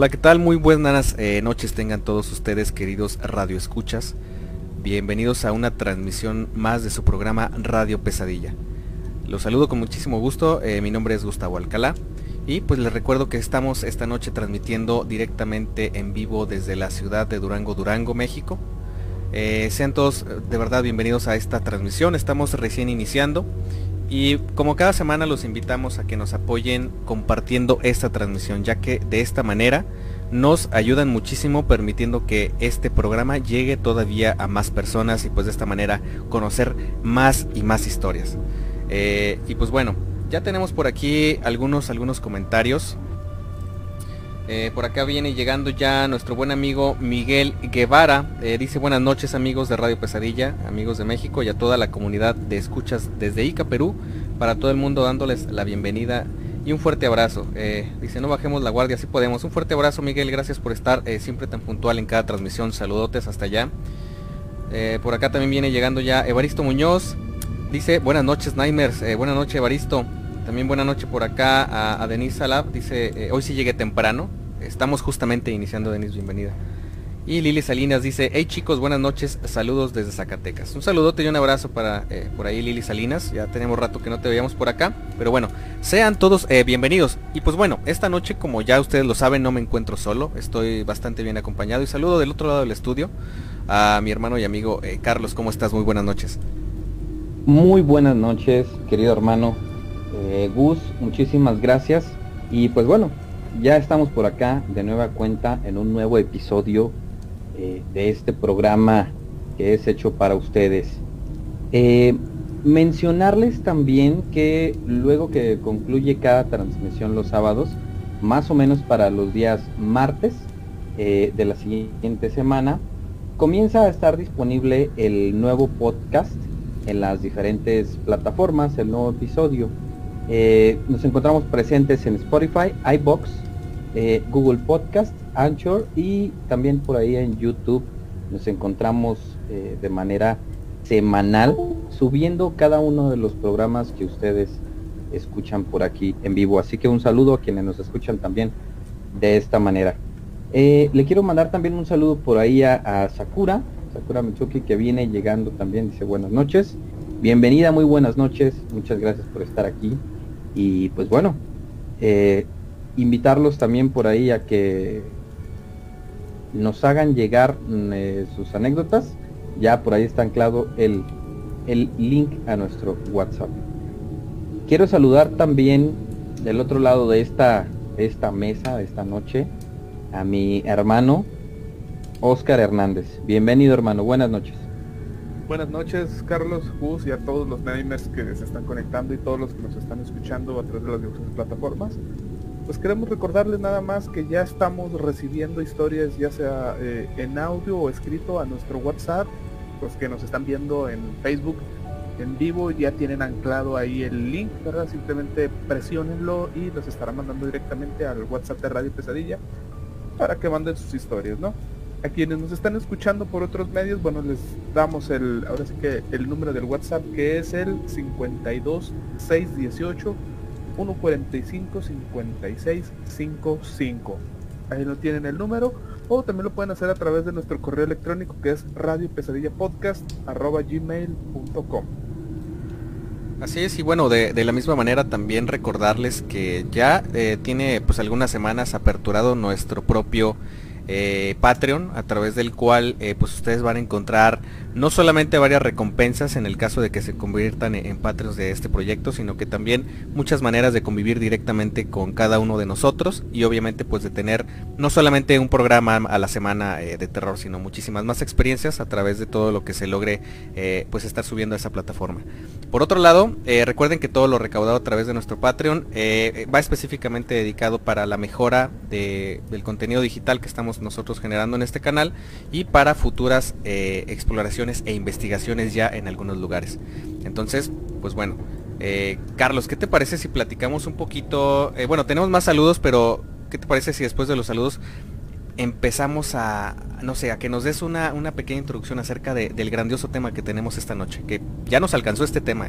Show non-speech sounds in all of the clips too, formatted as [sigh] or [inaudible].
Hola, ¿qué tal? Muy buenas eh, noches tengan todos ustedes, queridos Radio Escuchas. Bienvenidos a una transmisión más de su programa Radio Pesadilla. Los saludo con muchísimo gusto, eh, mi nombre es Gustavo Alcalá y pues les recuerdo que estamos esta noche transmitiendo directamente en vivo desde la ciudad de Durango, Durango, México. Eh, sean todos de verdad bienvenidos a esta transmisión, estamos recién iniciando y como cada semana los invitamos a que nos apoyen compartiendo esta transmisión, ya que de esta manera nos ayudan muchísimo permitiendo que este programa llegue todavía a más personas y pues de esta manera conocer más y más historias. Eh, y pues bueno, ya tenemos por aquí algunos, algunos comentarios. Eh, por acá viene llegando ya nuestro buen amigo Miguel Guevara. Eh, dice buenas noches amigos de Radio Pesadilla, amigos de México y a toda la comunidad de escuchas desde Ica, Perú. Para todo el mundo dándoles la bienvenida y un fuerte abrazo. Eh, dice no bajemos la guardia si podemos. Un fuerte abrazo Miguel, gracias por estar siempre tan puntual en cada transmisión. Saludotes hasta allá. por acá también viene llegando ya Evaristo Muñoz. Dice buenas noches Nightmares. buenas noches Evaristo. También buena noche por acá a, a Denise Salab. Dice, hoy sí llegué temprano. Estamos justamente iniciando, Denis, bienvenida. Y Lili Salinas dice, hey chicos, buenas noches, saludos desde Zacatecas. Un saludote y un abrazo para eh, por ahí Lili Salinas, ya tenemos rato que no te veíamos por acá, pero bueno, sean todos eh, bienvenidos. Y pues bueno, esta noche como ya ustedes lo saben, no me encuentro solo, estoy bastante bien acompañado y saludo del otro lado del estudio a mi hermano y amigo eh, Carlos, ¿cómo estás? Muy buenas noches. Muy buenas noches, querido hermano Gus, muchísimas gracias. Y pues bueno, ya estamos por acá de nueva cuenta en un nuevo episodio eh, de este programa que es hecho para ustedes. Eh, mencionarles también que luego que concluye cada transmisión los sábados, más o menos para los días martes eh, de la siguiente semana, comienza a estar disponible el nuevo podcast en las diferentes plataformas, el nuevo episodio. Eh, nos encontramos presentes en Spotify, iBox, eh, Google Podcast, Anchor y también por ahí en YouTube nos encontramos eh, de manera semanal subiendo cada uno de los programas que ustedes escuchan por aquí en vivo. Así que un saludo a quienes nos escuchan también de esta manera. le quiero mandar también un saludo por ahí a, Sakura, Sakura Mitsuki que viene llegando también, dice buenas noches. Bienvenida, muy buenas noches, muchas gracias por estar aquí. Y pues bueno, eh, invitarlos también por ahí a que nos hagan llegar mm, eh, sus anécdotas. Ya por ahí está anclado el, el link a nuestro WhatsApp. Quiero saludar también del otro lado de esta, esta mesa, esta noche, a mi hermano Oscar Hernández. Bienvenido hermano, buenas noches. Buenas noches, Carlos, Gus y a todos los gamers que se están conectando y todos los que nos están escuchando a través de las diversas plataformas. Pues queremos recordarles nada más que ya estamos recibiendo historias ya sea eh, en audio o escrito a nuestro WhatsApp, los que nos están viendo en Facebook en vivo ya tienen anclado ahí el link, ¿verdad? Simplemente presionenlo y los estarán mandando directamente al WhatsApp de Radio Pesadilla para que manden sus historias, ¿no? A quienes nos están escuchando por otros medios, bueno, les damos el, ahora sí que el número del WhatsApp que es el 52 618 145 56 55. Ahí no tienen el número o también lo pueden hacer a través de nuestro correo electrónico que es radiopesadillapodcast.gmail.com Así es, y bueno, de, la misma manera también recordarles que ya eh, tiene pues algunas semanas aperturado nuestro propio eh, Patreon, a través del cual eh, pues ustedes van a encontrar no solamente varias recompensas en el caso de que se conviertan en, Patreons de este proyecto, sino que también muchas maneras de convivir directamente con cada uno de nosotros y obviamente pues de tener no solamente un programa a la semana eh, de terror, sino muchísimas más experiencias a través de todo lo que se logre pues estar subiendo a esa plataforma. Por otro lado, recuerden que todo lo recaudado a través de nuestro Patreon va específicamente dedicado para la mejora del contenido digital que estamos nosotros generando en este canal y para futuras eh, exploraciones e investigaciones ya en algunos lugares. Entonces, pues bueno, eh, Carlos, ¿qué te parece si platicamos un poquito? Eh, bueno, tenemos más saludos, pero ¿qué te parece si después de los saludos empezamos a, no sé, a que nos des una, una pequeña introducción acerca del grandioso tema que tenemos esta noche? Que ya nos alcanzó este tema.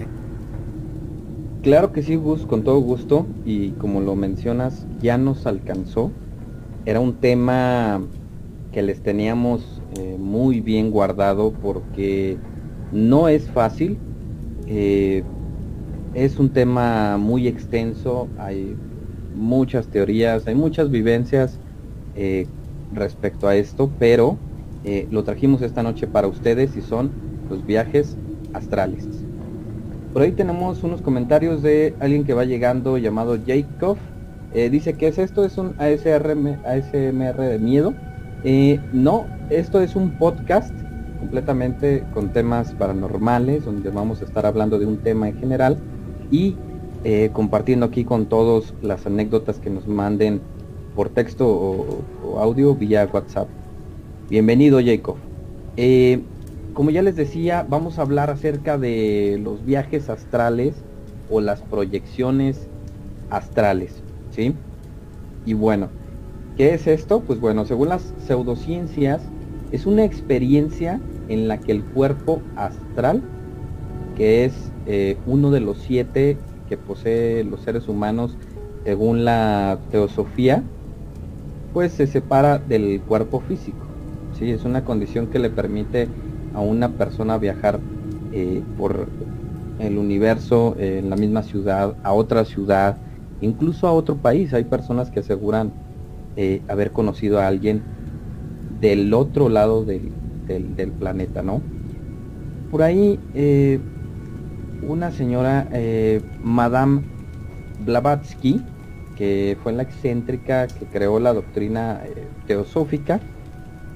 Claro que sí, Gus, con todo gusto. Y como lo mencionas, ya nos alcanzó era un tema que les teníamos eh, muy bien guardado porque no es fácil. Eh, es un tema muy extenso, hay muchas teorías, hay muchas vivencias eh, respecto a esto, pero lo trajimos esta noche para ustedes y son los viajes astrales. Por ahí tenemos unos comentarios de alguien que va llegando llamado Jacob. Eh, dice que es esto, es un ASRM, ASMR de miedo. Eh, no, esto es un podcast completamente con temas paranormales, donde vamos a estar hablando de un tema en general y eh, compartiendo aquí con todos las anécdotas que nos manden por texto o, audio vía WhatsApp. Bienvenido Jacob. como ya les decía, vamos a hablar acerca de los viajes astrales o las proyecciones astrales. ¿Sí? Y bueno, ¿qué es esto? Pues bueno, según las pseudociencias, es una experiencia en la que el cuerpo astral, que es eh, uno de los siete que posee los seres humanos según la teosofía, pues se separa del cuerpo físico. ¿sí? Es una condición que le permite a una persona viajar eh, por el universo, en la misma ciudad, a otra ciudad, incluso a otro país. Hay personas que aseguran eh, haber conocido a alguien del otro lado del, planeta, ¿no? Por ahí eh, una señora, eh, Madame Blavatsky, que fue la excéntrica que creó la doctrina teosófica,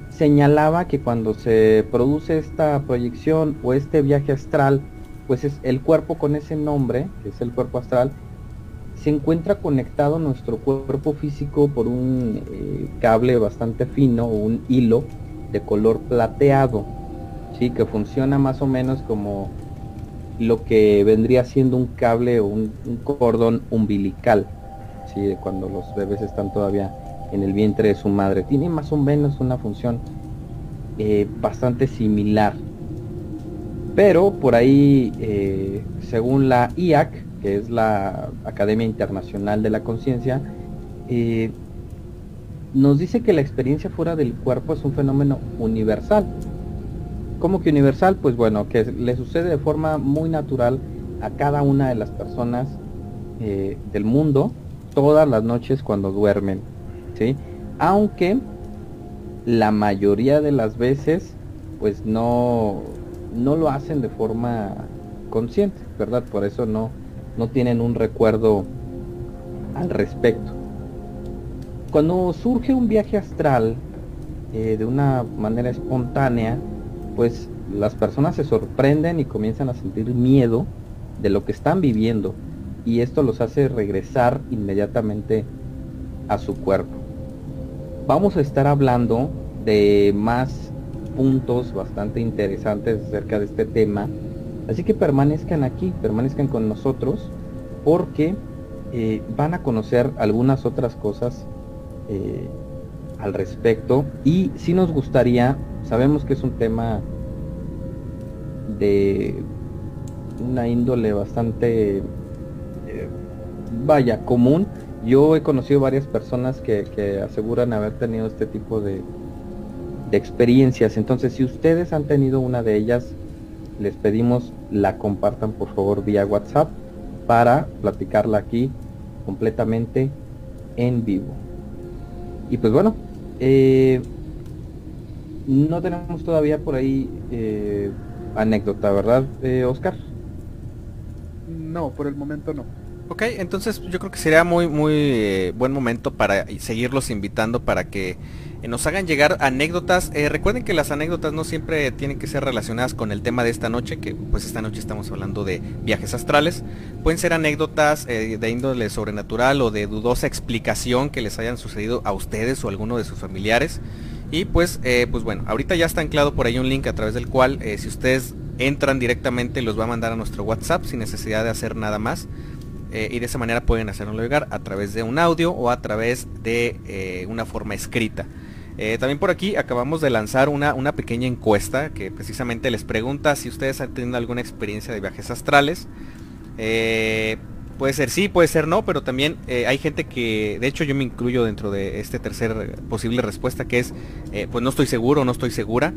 señalaba que cuando se produce esta proyección o este viaje astral, pues es el cuerpo con ese nombre, que es el cuerpo astral, se encuentra conectado nuestro cuerpo físico por un eh, cable bastante fino o un hilo de color plateado, ¿sí? que funciona más o menos como lo que vendría siendo un cable o un, cordón umbilical, ¿sí? cuando los bebés están todavía en el vientre de su madre. Tiene más o menos una función eh, bastante similar. Pero por ahí, eh, según la IAC, que es la Academia Internacional de la Conciencia, eh, nos dice que la experiencia fuera del cuerpo es un fenómeno universal. ¿Cómo que universal? Pues bueno, que le sucede de forma muy natural a cada una de las personas eh, del mundo todas las noches cuando duermen. ¿sí? Aunque la mayoría de las veces pues no, no lo hacen de forma consciente, ¿verdad? Por eso no, no tienen un recuerdo al respecto. Cuando surge un viaje astral eh, de una manera espontánea, pues las personas se sorprenden y comienzan a sentir miedo de lo que están viviendo y esto los hace regresar inmediatamente a su cuerpo. Vamos a estar hablando de más puntos bastante interesantes acerca de este tema Así que permanezcan aquí, permanezcan con nosotros, porque eh, van a conocer algunas otras cosas eh, al respecto. Y si nos gustaría, sabemos que es un tema de una índole bastante, eh, vaya, común. Yo he conocido varias personas que, aseguran haber tenido este tipo de, de experiencias. Entonces, si ustedes han tenido una de ellas, les pedimos la compartan por favor vía WhatsApp para platicarla aquí completamente en vivo. Y pues bueno, eh, no tenemos todavía por ahí eh, anécdota, ¿verdad, eh, Oscar? No, por el momento no. Ok, entonces yo creo que sería muy muy eh, buen momento para seguirlos invitando para que nos hagan llegar anécdotas. Eh, recuerden que las anécdotas no siempre tienen que ser relacionadas con el tema de esta noche, que pues esta noche estamos hablando de viajes astrales. Pueden ser anécdotas de índole sobrenatural o de dudosa explicación que les hayan sucedido a ustedes o a alguno de sus familiares. Y pues, pues bueno, ahorita ya está anclado por ahí un link a través del cual si ustedes entran directamente los va a mandar a nuestro WhatsApp sin necesidad de hacer nada más. Eh, y de esa manera pueden hacerlo llegar a través de un audio o a través de eh, una forma escrita. Eh, también por aquí acabamos de lanzar una, una, pequeña encuesta que precisamente les pregunta si ustedes han tenido alguna experiencia de viajes astrales. puede ser sí, puede ser no, pero también hay gente que, de hecho yo me incluyo dentro de este tercer posible respuesta que es, pues no estoy seguro, no estoy segura.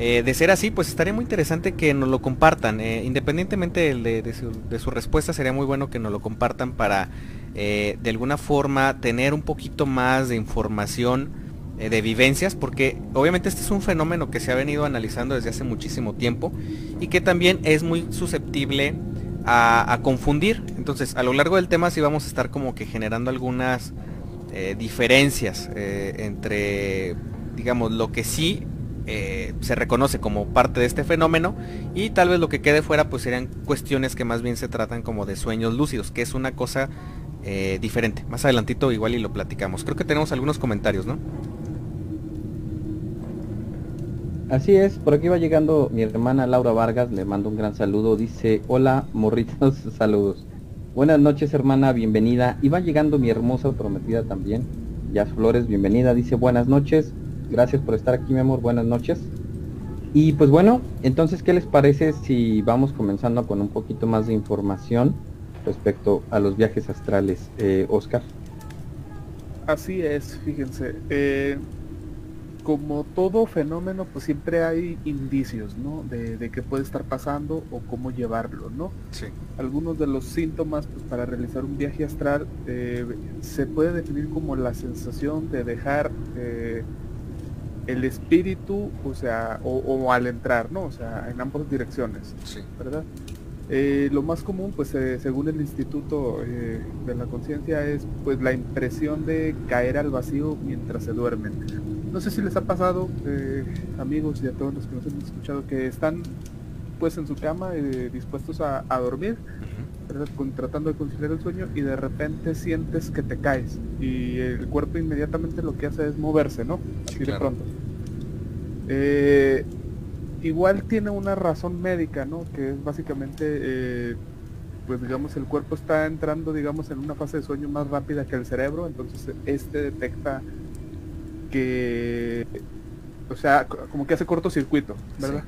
Eh, de ser así, pues estaría muy interesante que nos lo compartan. Eh, independientemente de, su, respuesta, sería muy bueno que nos lo compartan para eh, de alguna forma tener un poquito más de información de vivencias, porque obviamente este es un fenómeno que se ha venido analizando desde hace muchísimo tiempo y que también es muy susceptible a, confundir. Entonces, a lo largo del tema sí vamos a estar como que generando algunas diferencias entre, digamos, lo que sí eh, se reconoce como parte de este fenómeno y tal vez lo que quede fuera pues serían cuestiones que más bien se tratan como de sueños lúcidos, que es una cosa eh, diferente. Más adelantito igual y lo platicamos. Creo que tenemos algunos comentarios, ¿no? Así es, por aquí va llegando mi hermana Laura Vargas, le mando un gran saludo, dice, hola morritos, [laughs] saludos. Buenas noches hermana, bienvenida. Y va llegando mi hermosa prometida también, Jazz Flores, bienvenida, dice buenas noches. Gracias por estar aquí, mi amor. Buenas noches. Y pues bueno, entonces, ¿qué les parece si vamos comenzando con un poquito más de información respecto a los viajes astrales, eh, Oscar? Así es, fíjense. Eh, como todo fenómeno, pues siempre hay indicios, ¿no? De, de qué puede estar pasando o cómo llevarlo, ¿no? Sí. Algunos de los síntomas pues, para realizar un viaje astral eh, se puede definir como la sensación de dejar eh, el espíritu, o sea, o, al entrar, ¿no? O sea, en ambas direcciones, sí. ¿verdad? Eh, lo más común, pues eh, según el Instituto eh, de la Conciencia, es pues la impresión de caer al vacío mientras se duermen. No sé si les ha pasado, amigos y a todos los que nos han escuchado, que están pues en su cama dispuestos a, dormir, tratando de conciliar el sueño y de repente sientes que te caes y el cuerpo inmediatamente lo que hace es moverse, ¿no? Así de pronto. Igual tiene una razón médica, ¿no? Que es básicamente, eh, pues digamos, el cuerpo está entrando, digamos, en una fase de sueño más rápida que el cerebro, entonces este detecta que, o sea, como que hace cortocircuito, ¿verdad?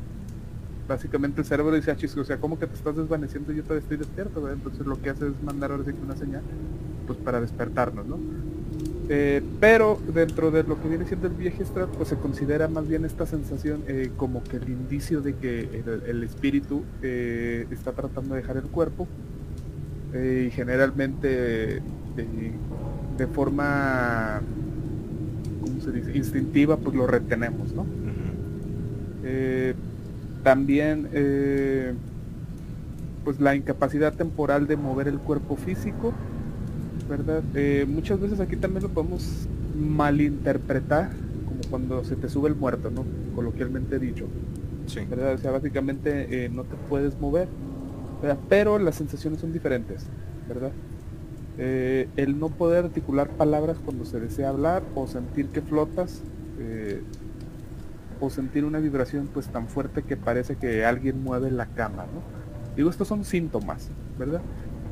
Básicamente el cerebro dice, ah, o sea, como que te estás desvaneciendo y yo todavía estoy despierto, ¿verdad? Entonces lo que hace es mandar ahora sí una señal, pues para despertarnos, ¿no? Eh, pero dentro de lo que viene siendo el viaje astral, pues se considera más bien esta sensación eh, como que el indicio de que el, espíritu eh, está tratando de dejar el cuerpo y generalmente de forma, ¿cómo se dice? Instintiva, pues lo retenemos, ¿no? también, pues la incapacidad temporal de mover el cuerpo físico ¿verdad? Eh, muchas veces aquí también lo podemos malinterpretar como cuando se te sube el muerto, ¿no? Coloquialmente dicho. Sí. ¿Verdad? O sea, básicamente eh, no te puedes mover, pero las sensaciones son diferentes, ¿verdad? Eh, el no poder articular palabras cuando se desea hablar o sentir que flotas o sentir una vibración pues tan fuerte que parece que alguien mueve la cama, ¿no? Digo, estos son síntomas, ¿verdad?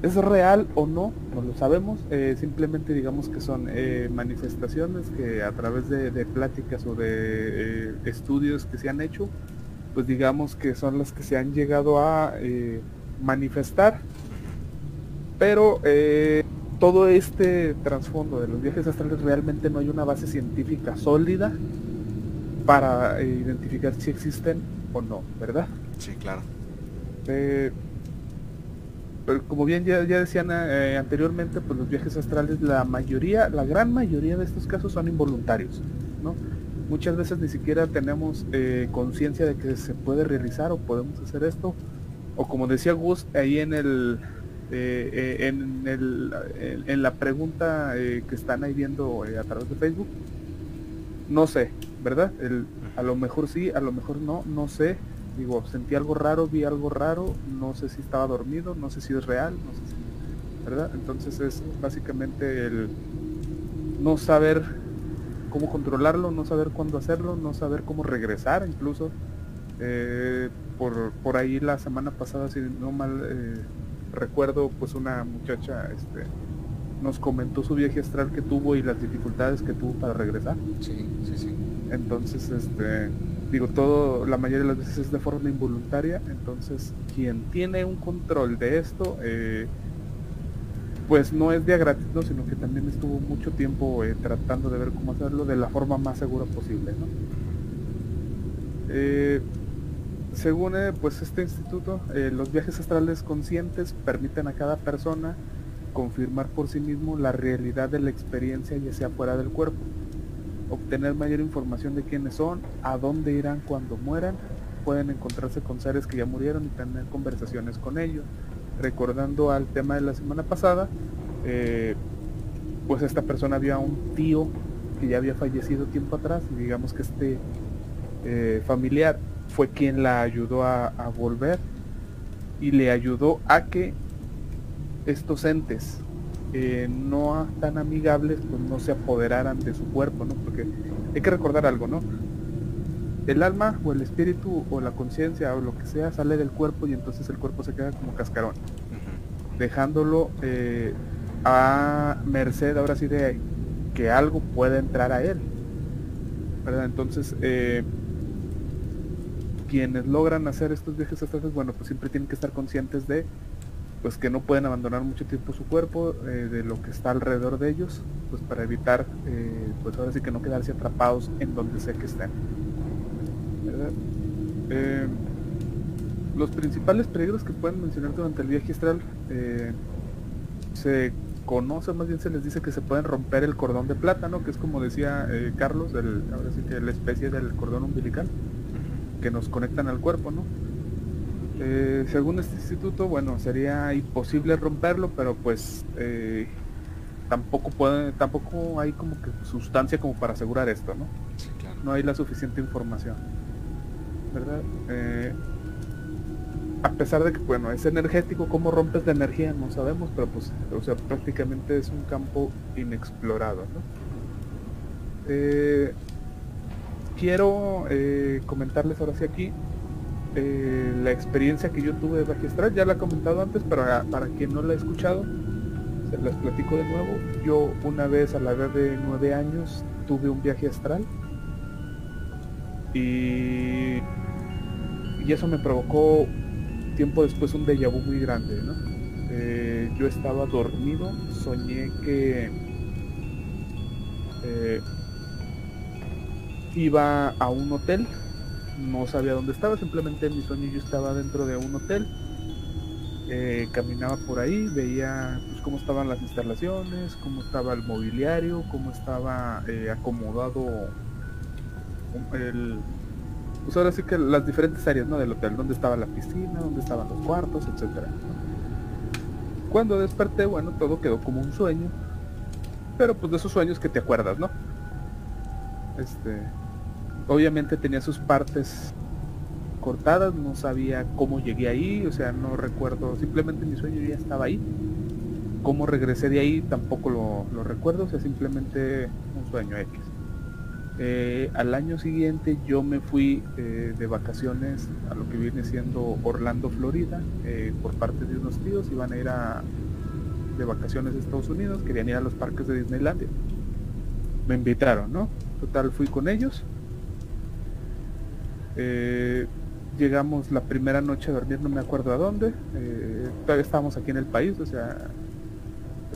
¿Es real o no? No lo sabemos. Eh, simplemente digamos que son eh, manifestaciones que a través de, pláticas o de eh, estudios que se han hecho, pues digamos que son las que se han llegado a manifestar. Pero todo este trasfondo de los viajes astrales realmente no hay una base científica sólida para identificar si existen o no, ¿verdad? Sí, claro. Eh, pero como bien ya, ya decían eh, anteriormente, pues los viajes astrales, la mayoría, la gran mayoría de estos casos son involuntarios, ¿no? Muchas veces ni siquiera tenemos eh, conciencia de que se puede realizar o podemos hacer esto, o como decía Gus ahí en el en, el, en, la pregunta que están ahí viendo a través de Facebook, no sé, ¿verdad? A lo mejor sí, a lo mejor no, no sé, digo, sentí algo raro, vi algo raro, no sé si estaba dormido, no sé si es real, no sé si, ¿verdad? Entonces es básicamente el no saber cómo controlarlo, no saber cuándo hacerlo, no saber cómo regresar incluso. Eh, por, por ahí la semana pasada, si no mal eh, recuerdo, pues una muchacha este, nos comentó su viaje astral que tuvo y las dificultades que tuvo para regresar. Sí, sí, sí. Entonces, este, digo, todo, la mayoría de las veces es de forma involuntaria, entonces quien tiene un control de esto, eh, pues no es día gratis, sino que también estuvo mucho tiempo eh, tratando de ver cómo hacerlo de la forma más segura posible. Eh, según pues este instituto, los viajes astrales conscientes permiten a cada persona confirmar por sí mismo la realidad de la experiencia ya sea fuera del cuerpo obtener mayor información de quiénes son, a dónde irán cuando mueran, pueden encontrarse con seres que ya murieron y tener conversaciones con ellos. Recordando al tema de la semana pasada, eh, pues esta persona había un tío que ya había fallecido tiempo atrás y digamos que este eh, familiar fue quien la ayudó a, volver y le ayudó a que estos entes eh, no tan amigables pues no se apoderaran de su cuerpo, ¿no? Porque hay que recordar algo, ¿no? El alma o el espíritu o la conciencia o lo que sea sale del cuerpo y entonces el cuerpo se queda como cascarón, dejándolo eh, a merced ahora sí de que algo pueda entrar a él, ¿verdad? Entonces, eh, quienes logran hacer estos viajes astrales, bueno, pues siempre tienen que estar conscientes de pues que no pueden abandonar mucho tiempo su cuerpo, eh, de lo que está alrededor de ellos, pues para evitar, eh, pues ahora sí que no quedarse atrapados en donde sea que estén. Eh, los principales peligros que pueden mencionar durante el viaje astral se conoce, más bien se les dice que se pueden romper el cordón de plátano, que es como decía Carlos, ahora sí que la especie del cordón umbilical, que nos conectan al cuerpo, ¿no? Eh, según este instituto, bueno, sería imposible romperlo, pero pues eh, tampoco puede, tampoco hay como que sustancia como para asegurar esto, ¿no? No hay la suficiente información, ¿verdad? Eh, a pesar de que, bueno, es energético, cómo rompes la energía no sabemos, pero pues, o sea, prácticamente es un campo inexplorado, ¿no? quiero comentarles ahora sí aquí eh, la experiencia que yo tuve de viaje astral, ya la he comentado antes, pero para quien no la ha escuchado, se las platico de nuevo. Yo una vez a la edad de nueve años tuve un viaje astral y, y eso me provocó tiempo después un déjà vu muy grande. Eh, yo estaba dormido, soñé que eh, iba a un hotel no sabía dónde estaba, simplemente en mi sueño yo estaba dentro de un hotel, eh, caminaba por ahí, veía pues, cómo estaban las instalaciones, cómo estaba el mobiliario, cómo estaba eh, acomodado el... Pues ahora sí que las diferentes áreas ¿no? del hotel, dónde estaba la piscina, dónde estaban los cuartos, etcétera. Cuando desperté, bueno, todo quedó como un sueño, pero pues de esos sueños que te acuerdas, ¿no? Este, obviamente tenía sus partes cortadas, no sabía cómo llegué ahí, o sea, no recuerdo, simplemente mi sueño ya estaba ahí. Cómo regresé de ahí tampoco lo, recuerdo, o sea, simplemente un sueño X. Eh, al año siguiente yo me fui eh, de vacaciones a lo que viene siendo Orlando, Florida, eh, por parte de unos tíos, iban a ir a, de vacaciones a Estados Unidos, querían ir a los parques de Disneylandia. Me invitaron, ¿no? Total, fui con ellos, eh, llegamos la primera noche a dormir, no me acuerdo a dónde. Eh, todavía estábamos aquí en el país, o sea,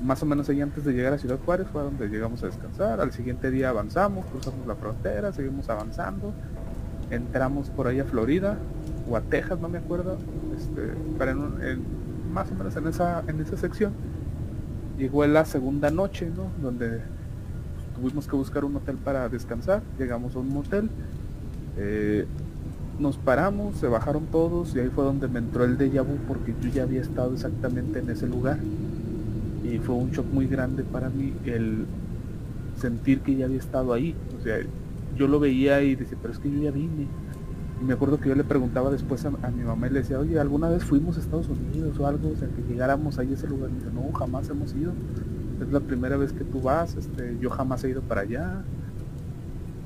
más o menos ahí antes de llegar a Ciudad Juárez fue donde llegamos a descansar. Al siguiente día avanzamos, cruzamos la frontera, seguimos avanzando. Entramos por ahí a Florida o a Texas, no me acuerdo. Este, para más o menos en esa, en esa sección. Llegó la segunda noche, ¿no? Donde tuvimos que buscar un hotel para descansar. Llegamos a un motel. Eh, nos paramos, se bajaron todos y ahí fue donde me entró el déjà vu porque yo ya había estado exactamente en ese lugar y fue un shock muy grande para mí el sentir que ya había estado ahí. O sea, yo lo veía y decía, pero es que yo ya vine. Y me acuerdo que yo le preguntaba después a, mi mamá y le decía, oye, ¿alguna vez fuimos a Estados Unidos o algo? O sea, que llegáramos ahí a ese lugar. Y dice, no, jamás hemos ido. Es la primera vez que tú vas, este, yo jamás he ido para allá.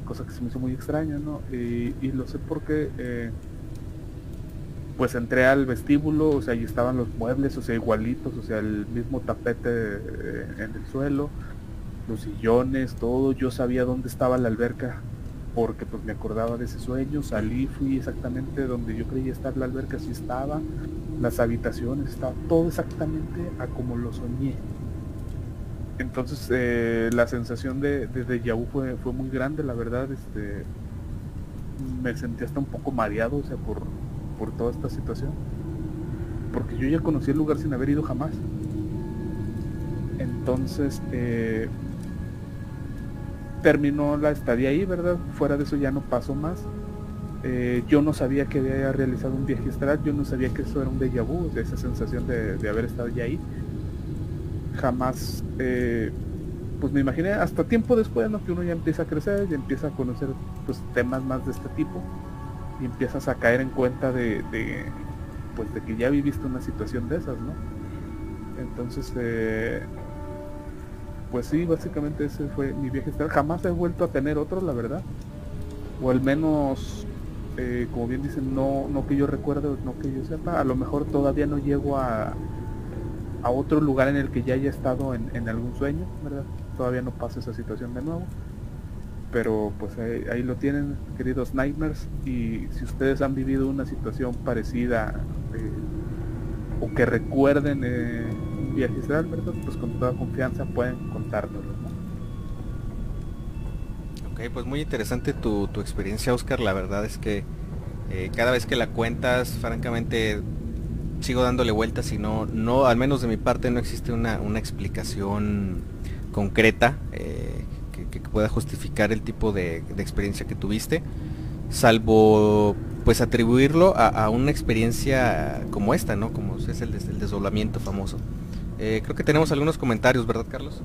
Cosa que se me hizo muy extraña, ¿no? Y, lo sé porque eh, pues entré al vestíbulo, o sea, ahí estaban los muebles, o sea, igualitos, o sea, el mismo tapete eh, en el suelo, los sillones, todo, yo sabía dónde estaba la alberca, porque pues me acordaba de ese sueño, salí, fui exactamente donde yo creía estar la alberca, sí estaba, las habitaciones, estaba todo exactamente a como lo soñé. Entonces eh, la sensación de, de, de fue, fue muy grande, la verdad, este me sentí hasta un poco mareado, o sea, por, por toda esta situación. Porque yo ya conocí el lugar sin haber ido jamás. Entonces, eh, terminó la estadía ahí, ¿verdad? Fuera de eso ya no pasó más. Eh, yo no sabía que había realizado un viaje astral, yo no sabía que eso era un déjà vu, de esa sensación de, haber estado ya ahí. Jamás, eh, pues me imaginé, hasta tiempo después, ¿no? Que uno ya empieza a crecer y empieza a conocer pues temas más de este tipo y empiezas a caer en cuenta de, pues de que ya viviste una situación de esas, ¿no? Entonces, eh, pues sí, básicamente ese fue mi viaje. Jamás he vuelto a tener otro, la verdad. O al menos, eh, como bien dicen, no, no que yo recuerde, no que yo sepa. A lo mejor todavía no llego a, a otro lugar en el que ya haya estado en, algún sueño, ¿verdad? Todavía no pasa esa situación de nuevo pero pues ahí, lo tienen, queridos Nightmares, y si ustedes han vivido una situación parecida eh, o que recuerden eh, un viaje astral, ¿verdad? Pues con toda confianza pueden contárnoslo. Ok, pues muy interesante tu, experiencia, Oscar. La verdad es que eh, cada vez que la cuentas, francamente, sigo dándole vueltas y no, no, al menos de mi parte, no existe una, una explicación concreta que, pueda justificar el tipo de, experiencia que tuviste, salvo pues atribuirlo a, una experiencia como esta, ¿no? Como es el, el desdoblamiento famoso. Eh, creo que tenemos algunos comentarios, ¿verdad, Carlos?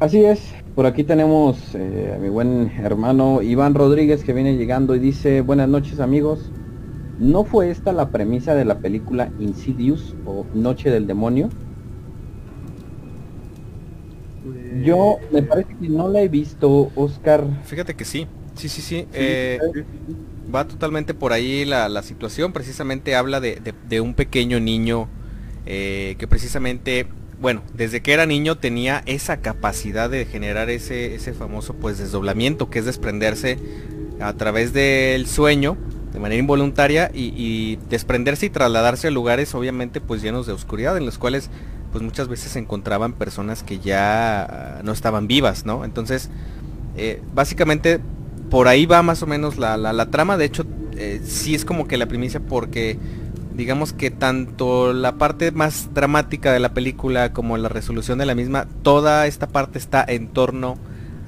Así es, por aquí tenemos eh, a mi buen hermano Iván Rodríguez que viene llegando y dice, buenas noches amigos, ¿no fue esta la premisa de la película Insidious o Noche del Demonio? Yo me parece que no la he visto, Oscar. Fíjate que sí, sí, sí, sí. Eh, va totalmente por ahí la, situación. Precisamente habla de, un pequeño niño eh, que precisamente, bueno, desde que era niño tenía esa capacidad de generar ese, ese famoso pues desdoblamiento, que es desprenderse a través del sueño de manera involuntaria y, desprenderse y trasladarse a lugares obviamente pues llenos de oscuridad en los cuales pues muchas veces se encontraban personas que ya no estaban vivas, ¿no? Entonces, eh, básicamente por ahí va más o menos la, trama, de hecho, eh, sí es como que la primicia porque digamos que tanto la parte más dramática de la película como la resolución de la misma, toda esta parte está en torno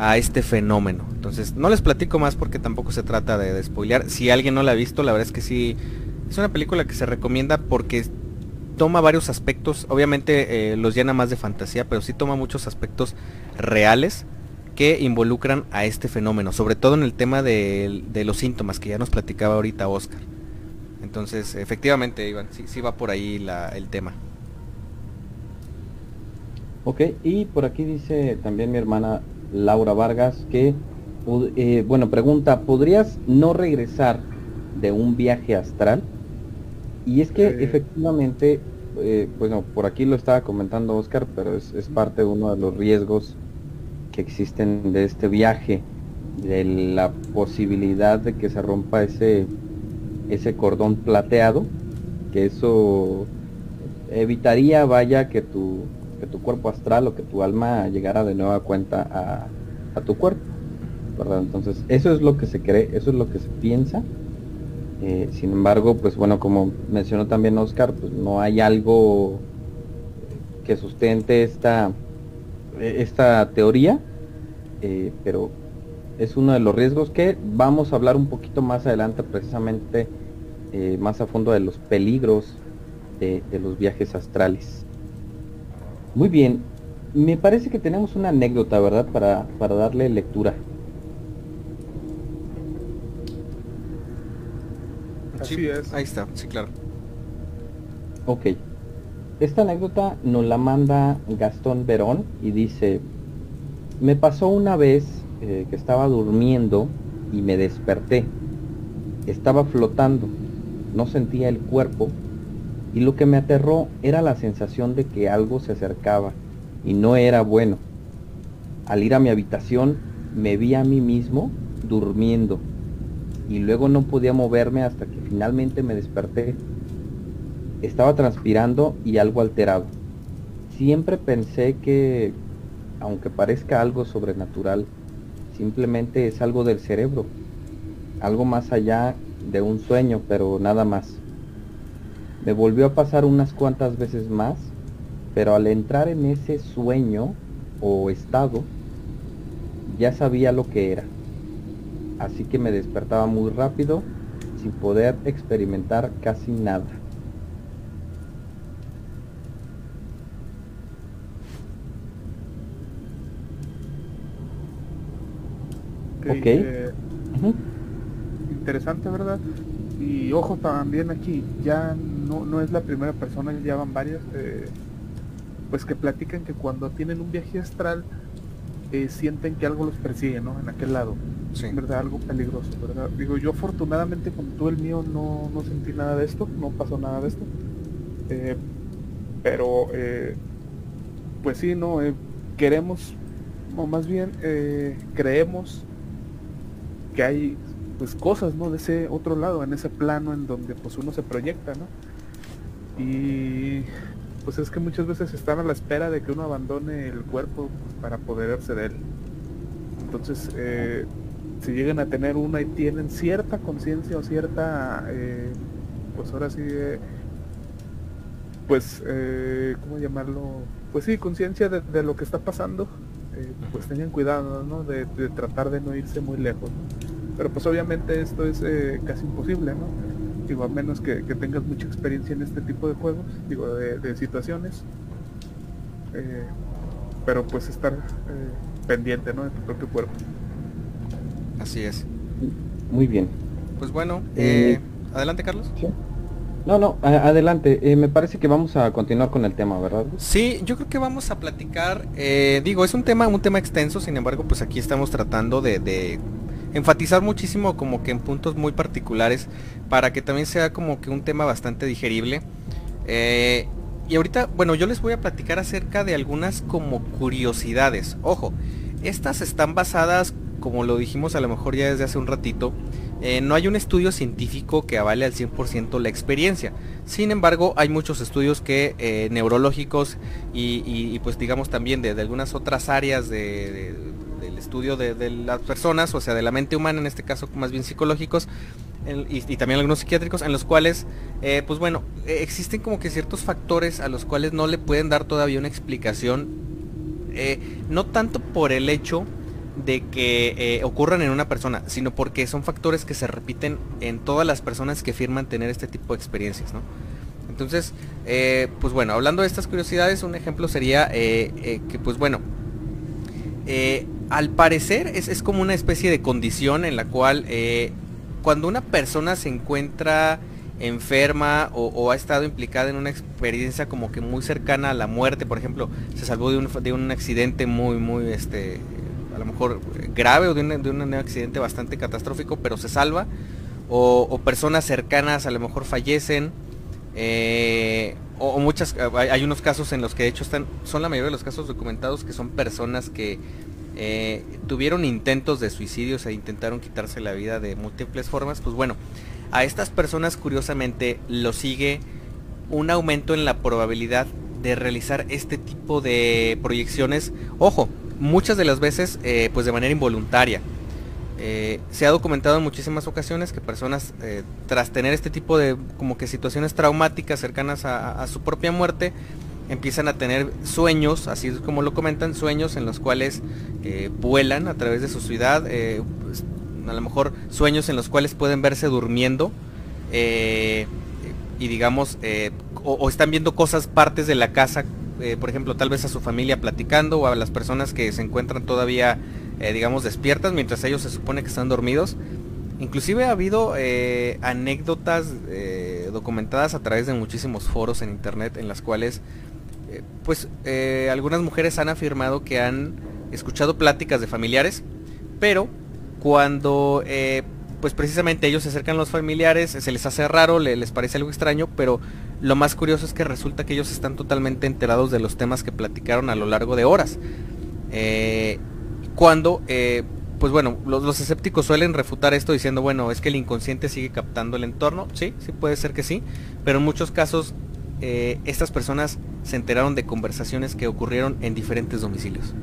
a este fenómeno. Entonces, no les platico más porque tampoco se trata de, de spoilear. Si alguien no la ha visto, la verdad es que sí, es una película que se recomienda porque toma varios aspectos, obviamente eh, los llena más de fantasía, pero sí toma muchos aspectos reales que involucran a este fenómeno, sobre todo en el tema de, los síntomas que ya nos platicaba ahorita Oscar. Entonces, efectivamente, Iván, sí, va por ahí el tema. Ok, y por aquí dice también mi hermana Laura Vargas que, eh, bueno, pregunta, ¿podrías no regresar de un viaje astral? Y es que efectivamente, eh, bueno, por aquí lo estaba comentando Oscar, pero es, parte de uno de los riesgos que existen de este viaje, de la posibilidad de que se rompa ese, ese cordón plateado, que eso evitaría, vaya, que tu, que tu cuerpo astral o que tu alma llegara de nueva cuenta a, tu cuerpo. Entonces, eso es lo que se cree, eso es lo que se piensa. Eh, sin embargo, pues bueno, como mencionó también Oscar, pues no hay algo que sustente esta, esta teoría, eh, pero es uno de los riesgos que vamos a hablar un poquito más adelante, precisamente eh, más a fondo de los peligros de los viajes astrales. Muy bien, me parece que tenemos una anécdota, ¿verdad? Para, para darle lectura. Así es. Ahí está, sí, claro. Ok. Esta anécdota nos la manda Gastón Verón y dice, me pasó una vez eh, que estaba durmiendo y me desperté. Estaba flotando, no sentía el cuerpo y lo que me aterró era la sensación de que algo se acercaba y no era bueno. Al ir a mi habitación me vi a mí mismo durmiendo y luego no podía moverme hasta que finalmente me desperté. Estaba transpirando y algo alterado. Siempre pensé que, aunque parezca algo sobrenatural, simplemente es algo del cerebro, algo más allá de un sueño, pero nada más. Me volvió a pasar unas cuantas veces más, pero al entrar en ese sueño o estado, ya sabía lo que era así que me despertaba muy rápido sin poder experimentar casi nada. Ok. eh, Interesante, ¿verdad? Y ojo también aquí, ya no, no es la primera persona, ya van varias, eh, pues que platican que cuando tienen un viaje astral, eh, sienten que algo los persigue, ¿no? En aquel lado. Sí. ¿Verdad? Algo peligroso, ¿verdad? Digo, yo afortunadamente cuando tuve el mío no, no sentí nada de esto, no pasó nada de esto. Eh, pero, pues sí, ¿no? Queremos, o más bien creemos que hay pues cosas, ¿no? De ese otro lado, en ese plano en donde pues uno se proyecta, ¿no? Y pues es que muchas veces están a la espera de que uno abandone el cuerpo pues, para apoderarse de él. Entonces, eh, si llegan a tener una y tienen cierta conciencia o cierta, eh, pues ahora sí, eh, pues, eh, ¿cómo llamarlo? Pues sí, conciencia de, de lo que está pasando, eh, pues tengan cuidado, ¿no? De, de tratar de no irse muy lejos, ¿no? Pero pues obviamente esto es eh, casi imposible, ¿no? Digo, a menos que, que tengas mucha experiencia en este tipo de juegos, digo, de, de situaciones. Eh, pero pues estar eh, pendiente, ¿no? De tu propio cuerpo. Así es. Muy bien. Pues bueno, Eh, eh, adelante Carlos. ¿Sí? No, no, adelante. Eh, me parece que vamos a continuar con el tema, ¿verdad? Sí, yo creo que vamos a platicar, eh, digo, es un tema, un tema extenso, sin embargo, pues aquí estamos tratando de, de enfatizar muchísimo como que en puntos muy particulares para que también sea como que un tema bastante digerible. Eh, y ahorita, bueno, yo les voy a platicar acerca de algunas como curiosidades. Ojo, estas están basadas, como lo dijimos a lo mejor ya desde hace un ratito, eh, no hay un estudio científico que avale al 100% la experiencia. Sin embargo, hay muchos estudios que eh, neurológicos y, y- pues digamos también de, de algunas otras áreas de- estudio de, las personas, o sea, de la mente humana, en este caso más bien psicológicos, y, también algunos psiquiátricos, en los cuales, eh, pues bueno, eh, existen como que ciertos factores a los cuales no le pueden dar todavía una explicación, eh, no tanto por el hecho de que ocurran en una persona, sino porque son factores que se repiten en todas las personas que afirman tener este tipo de experiencias, ¿no? Entonces, pues bueno, hablando de estas curiosidades, un ejemplo sería que, pues bueno, eh, al parecer es, es como una especie de condición en la cual eh, cuando una persona se encuentra enferma o, ha estado implicada en una experiencia como que muy cercana a la muerte, por ejemplo, se salvó de un, de un accidente muy, muy, este, a lo mejor grave o de un, de un accidente bastante catastrófico, pero se salva, o personas cercanas a lo mejor fallecen, eh, o, o muchas, hay, hay unos casos en los que de hecho están, son la mayoría de los casos documentados que son personas que eh, tuvieron intentos de suicidio, se intentaron quitarse la vida de múltiples formas, pues bueno, a estas personas curiosamente lo sigue un aumento en la probabilidad de realizar este tipo de proyecciones, ojo, muchas de las veces eh, pues de manera involuntaria. Eh, se ha documentado en muchísimas ocasiones que personas eh, tras tener este tipo de como que situaciones traumáticas cercanas a, su propia muerte empiezan a tener sueños, así como lo comentan, sueños en los cuales vuelan a través de su ciudad, pues, a lo mejor sueños en los cuales pueden verse durmiendo y digamos o, están viendo cosas, partes de la casa, eh, por ejemplo, tal vez a su familia platicando o a las personas que se encuentran todavía, eh, digamos, despiertas mientras ellos se supone que están dormidos. Inclusive ha habido eh, anécdotas documentadas a través de muchísimos foros en internet en las cuales, pues, algunas mujeres han afirmado que han escuchado pláticas de familiares, pero cuando pues precisamente ellos se acercan a los familiares, se les hace raro, les parece algo extraño, pero lo más curioso es que resulta que ellos están totalmente enterados de los temas que platicaron a lo largo de horas. Eh, cuando, eh, pues bueno, los, escépticos suelen refutar esto diciendo, bueno, es que el inconsciente sigue captando el entorno. Sí, sí puede ser que sí, pero en muchos casos eh, estas personas se enteraron de conversaciones que ocurrieron en diferentes domicilios.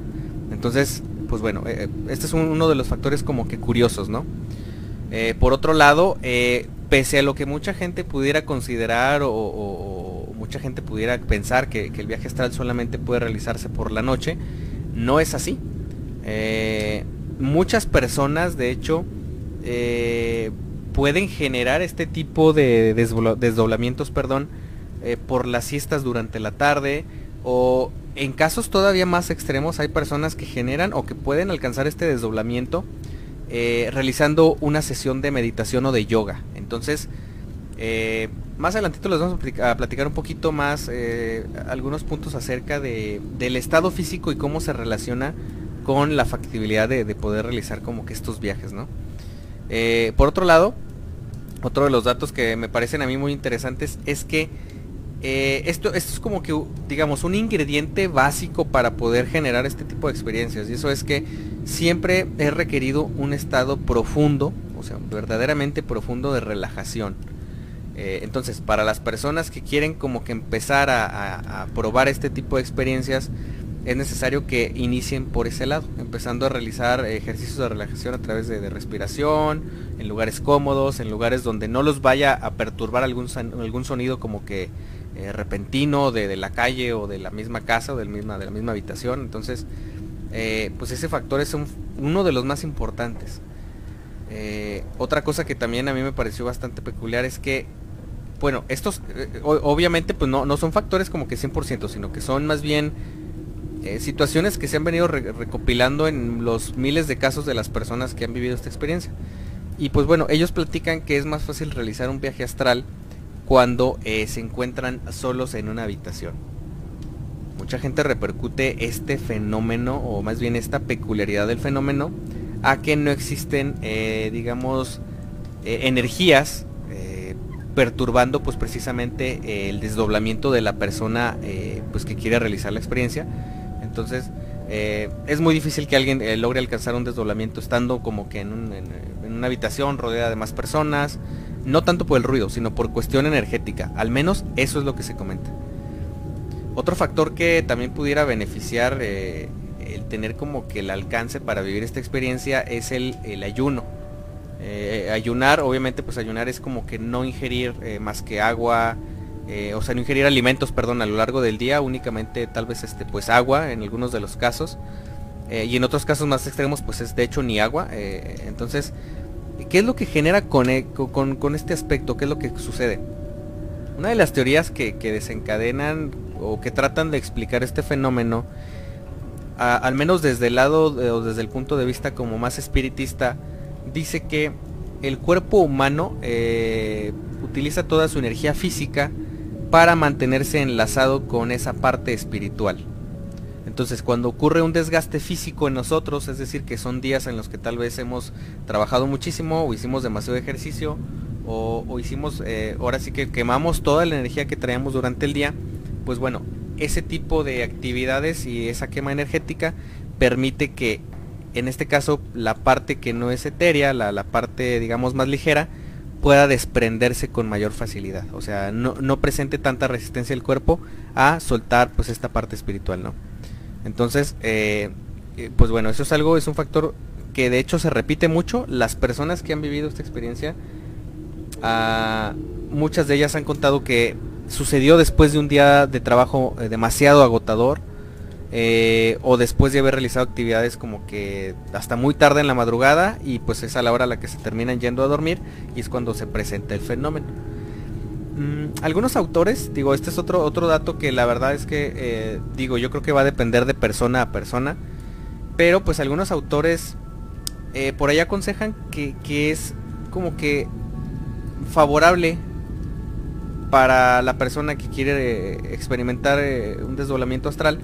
Entonces, pues bueno, este es uno de los factores como que curiosos, ¿no? Eh, por otro lado, eh, pese a lo que mucha gente pudiera considerar o, mucha gente pudiera pensar que, el viaje astral solamente puede realizarse por la noche, no es así. Eh, muchas personas, de hecho, pueden generar este tipo de desdoblamientos, perdón, por las siestas durante la tarde o en casos todavía más extremos hay personas que generan o que pueden alcanzar este desdoblamiento eh, realizando una sesión de meditación o de yoga. Entonces, eh, más adelantito les vamos a platicar un poquito más eh, algunos puntos acerca de, del estado físico y cómo se relaciona con la factibilidad de, poder realizar como que estos viajes, ¿no? por otro lado, otro de los datos que me parecen a mí muy interesantes es que esto, esto es como que, digamos, un ingrediente básico para poder generar este tipo de experiencias. Y eso es que siempre he requerido un estado profundo, o sea, verdaderamente profundo de relajación. Eh, entonces, para las personas que quieren como que empezar a, probar este tipo de experiencias, es necesario que inicien por ese lado, empezando a realizar ejercicios de relajación a través de, respiración, en lugares cómodos, en lugares donde no los vaya a perturbar algún, algún sonido como que eh, repentino de, la calle o de la misma casa o misma, de la misma habitación. Entonces, eh, pues ese factor es uno de los más importantes. Eh, otra cosa que también a mí me pareció bastante peculiar es que, bueno, estos obviamente pues no, no, son factores como que 100%, sino que son más bien situaciones que se han venido recopilando en los miles de casos de las personas que han vivido esta experiencia. Y pues bueno, ellos platican que es más fácil realizar un viaje astral cuando se encuentran solos en una habitación mucha gente repercute este fenómeno, o más bien esta peculiaridad del fenómeno, a que no existen, eh, digamos, eh, energías eh, perturbando pues precisamente el desdoblamiento de la persona pues que quiere realizar la experiencia. Entonces, es muy difícil que alguien logre alcanzar un desdoblamiento estando como que en, una habitación rodeada de más personas, no tanto por el ruido, sino por cuestión energética. Al menos eso es lo que se comenta. Otro factor que también pudiera beneficiar eh, el tener como que el alcance para vivir esta experiencia es el, ayuno. Eh, ayunar, obviamente pues ayunar es como que no ingerir eh, más que agua, o sea, no ingerir alimentos, perdón, a lo largo del día, únicamente tal vez este pues agua en algunos de los casos. y en otros casos más extremos pues es de hecho ni agua. entonces, ¿qué es lo que genera con, con, este aspecto? ¿Qué es lo que sucede? Una de las teorías que, que desencadenan o que tratan de explicar este fenómeno, al menos desde el lado o desde el punto de vista como más espiritista, dice que el cuerpo humano eh, utiliza toda su energía física para mantenerse enlazado con esa parte espiritual. Entonces cuando ocurre un desgaste físico en nosotros, es decir, que son días en los que tal vez hemos trabajado muchísimo o hicimos demasiado ejercicio o, hicimos, eh, ahora sí que quemamos toda la energía que traíamos durante el día, pues bueno, ese tipo de actividades y esa quema energética permite que en este caso la parte que no es etérea, la, parte digamos más ligera, pueda desprenderse con mayor facilidad. O sea, no, no presente tanta resistencia el cuerpo a soltar pues esta parte espiritual, ¿no? Entonces, eh, eh, pues bueno, eso es algo, es un factor que de hecho se repite mucho. Las personas que han vivido esta experiencia, ah, muchas de ellas han contado que sucedió después de un día de trabajo eh, demasiado agotador eh, o después de haber realizado actividades como que hasta muy tarde en la madrugada y pues es a la hora a la que se terminan yendo a dormir y es cuando se presenta el fenómeno. Mm, algunos autores, digo, este es otro, otro dato que la verdad es que, eh, digo, yo creo que va a depender de persona a persona, pero pues algunos autores por ahí aconsejan que, que es como que favorable para la persona que quiere eh, experimentar eh, un desdoblamiento astral,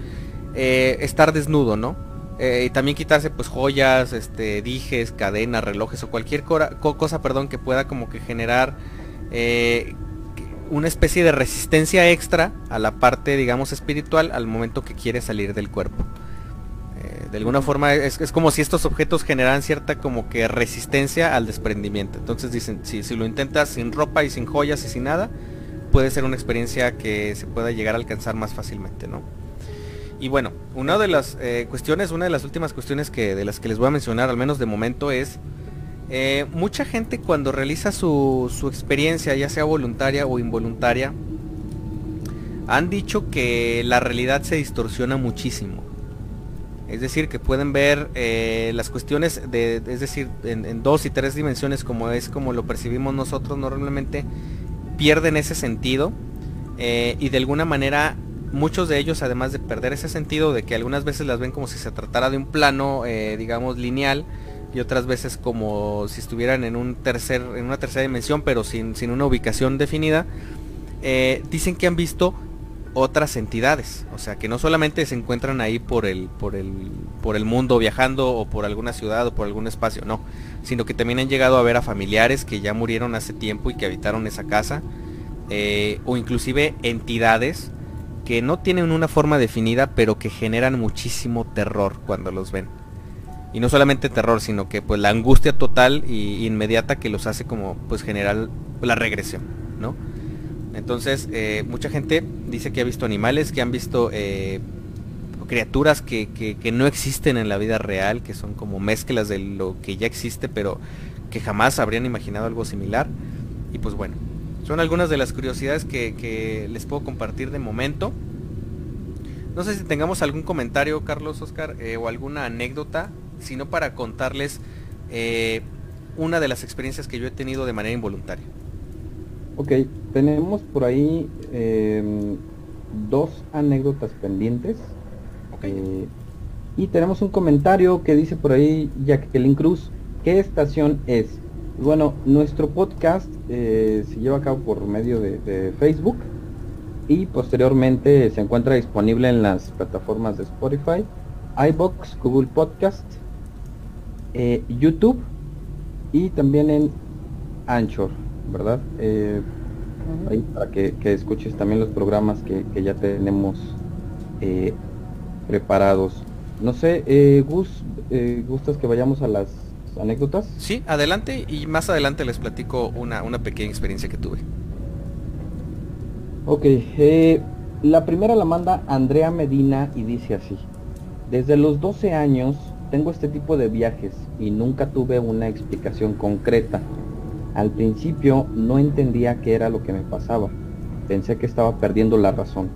eh, estar desnudo, ¿no? y también quitarse pues joyas, este, dijes, cadenas, relojes o cualquier cosa, perdón, que pueda como que generar una especie de resistencia extra a la parte, digamos, espiritual al momento que quiere salir del cuerpo. de alguna forma es, como si estos objetos generaran cierta como que resistencia al desprendimiento. Entonces dicen, si, si lo intentas sin ropa y sin joyas y sin nada, puede ser una experiencia que se pueda llegar a alcanzar más fácilmente, ¿no? Y bueno, una de las eh, cuestiones, una de las últimas cuestiones que de las que les voy a mencionar, al menos de momento, es eh, mucha gente cuando realiza su, su, experiencia, ya sea voluntaria o involuntaria, han dicho que la realidad se distorsiona muchísimo. Es decir, que pueden ver eh, las cuestiones de, es decir, en, dos y tres dimensiones como es como lo percibimos nosotros normalmente pierden ese sentido y de alguna manera muchos de ellos además de perder ese sentido de que algunas veces las ven como si se tratara de un plano eh, digamos lineal y otras veces como si estuvieran en un tercer en una tercera dimensión pero sin, sin una ubicación definida eh, dicen que han visto otras entidades. O sea que no solamente se encuentran ahí por el por el por el mundo viajando o por alguna ciudad o por algún espacio no. Sino que también han llegado a ver a familiares que ya murieron hace tiempo y que habitaron esa casa, eh, o inclusive entidades que no tienen una forma definida, pero que generan muchísimo terror cuando los ven. Y no solamente terror, sino que pues la angustia total e inmediata que los hace como pues generar la regresión, ¿no? Entonces, eh, mucha gente dice que ha visto animales, que han visto eh, criaturas que, no existen en la vida real, que son como mezclas de lo que ya existe, pero que jamás habrían imaginado algo similar. Y pues bueno, son algunas de las curiosidades que, les puedo compartir de momento. No sé si tengamos algún comentario, Carlos, Oscar, eh, o alguna anécdota, sino para contarles eh, una de las experiencias que yo he tenido de manera involuntaria. Ok, tenemos por ahí em, dos anécdotas pendientes. Eh, y tenemos un comentario que dice por ahí Jacqueline Cruz, ¿qué estación es? Bueno, nuestro podcast eh, se lleva a cabo por medio de, Facebook y posteriormente se encuentra disponible en las plataformas de Spotify, iBox, Google Podcast, eh, YouTube y también en Anchor, ¿verdad? ahí para que, escuches también los programas que, que ya tenemos preparados. No sé, eh, Gus, eh, ¿gustas que vayamos a las anécdotas? Sí, adelante y más adelante les platico una, una pequeña experiencia que tuve. Ok, eh, la primera la manda Andrea Medina y dice así. Desde los 12 años tengo este tipo de viajes y nunca tuve una explicación concreta. Al principio no entendía qué era lo que me pasaba. Pensé que estaba perdiendo la razón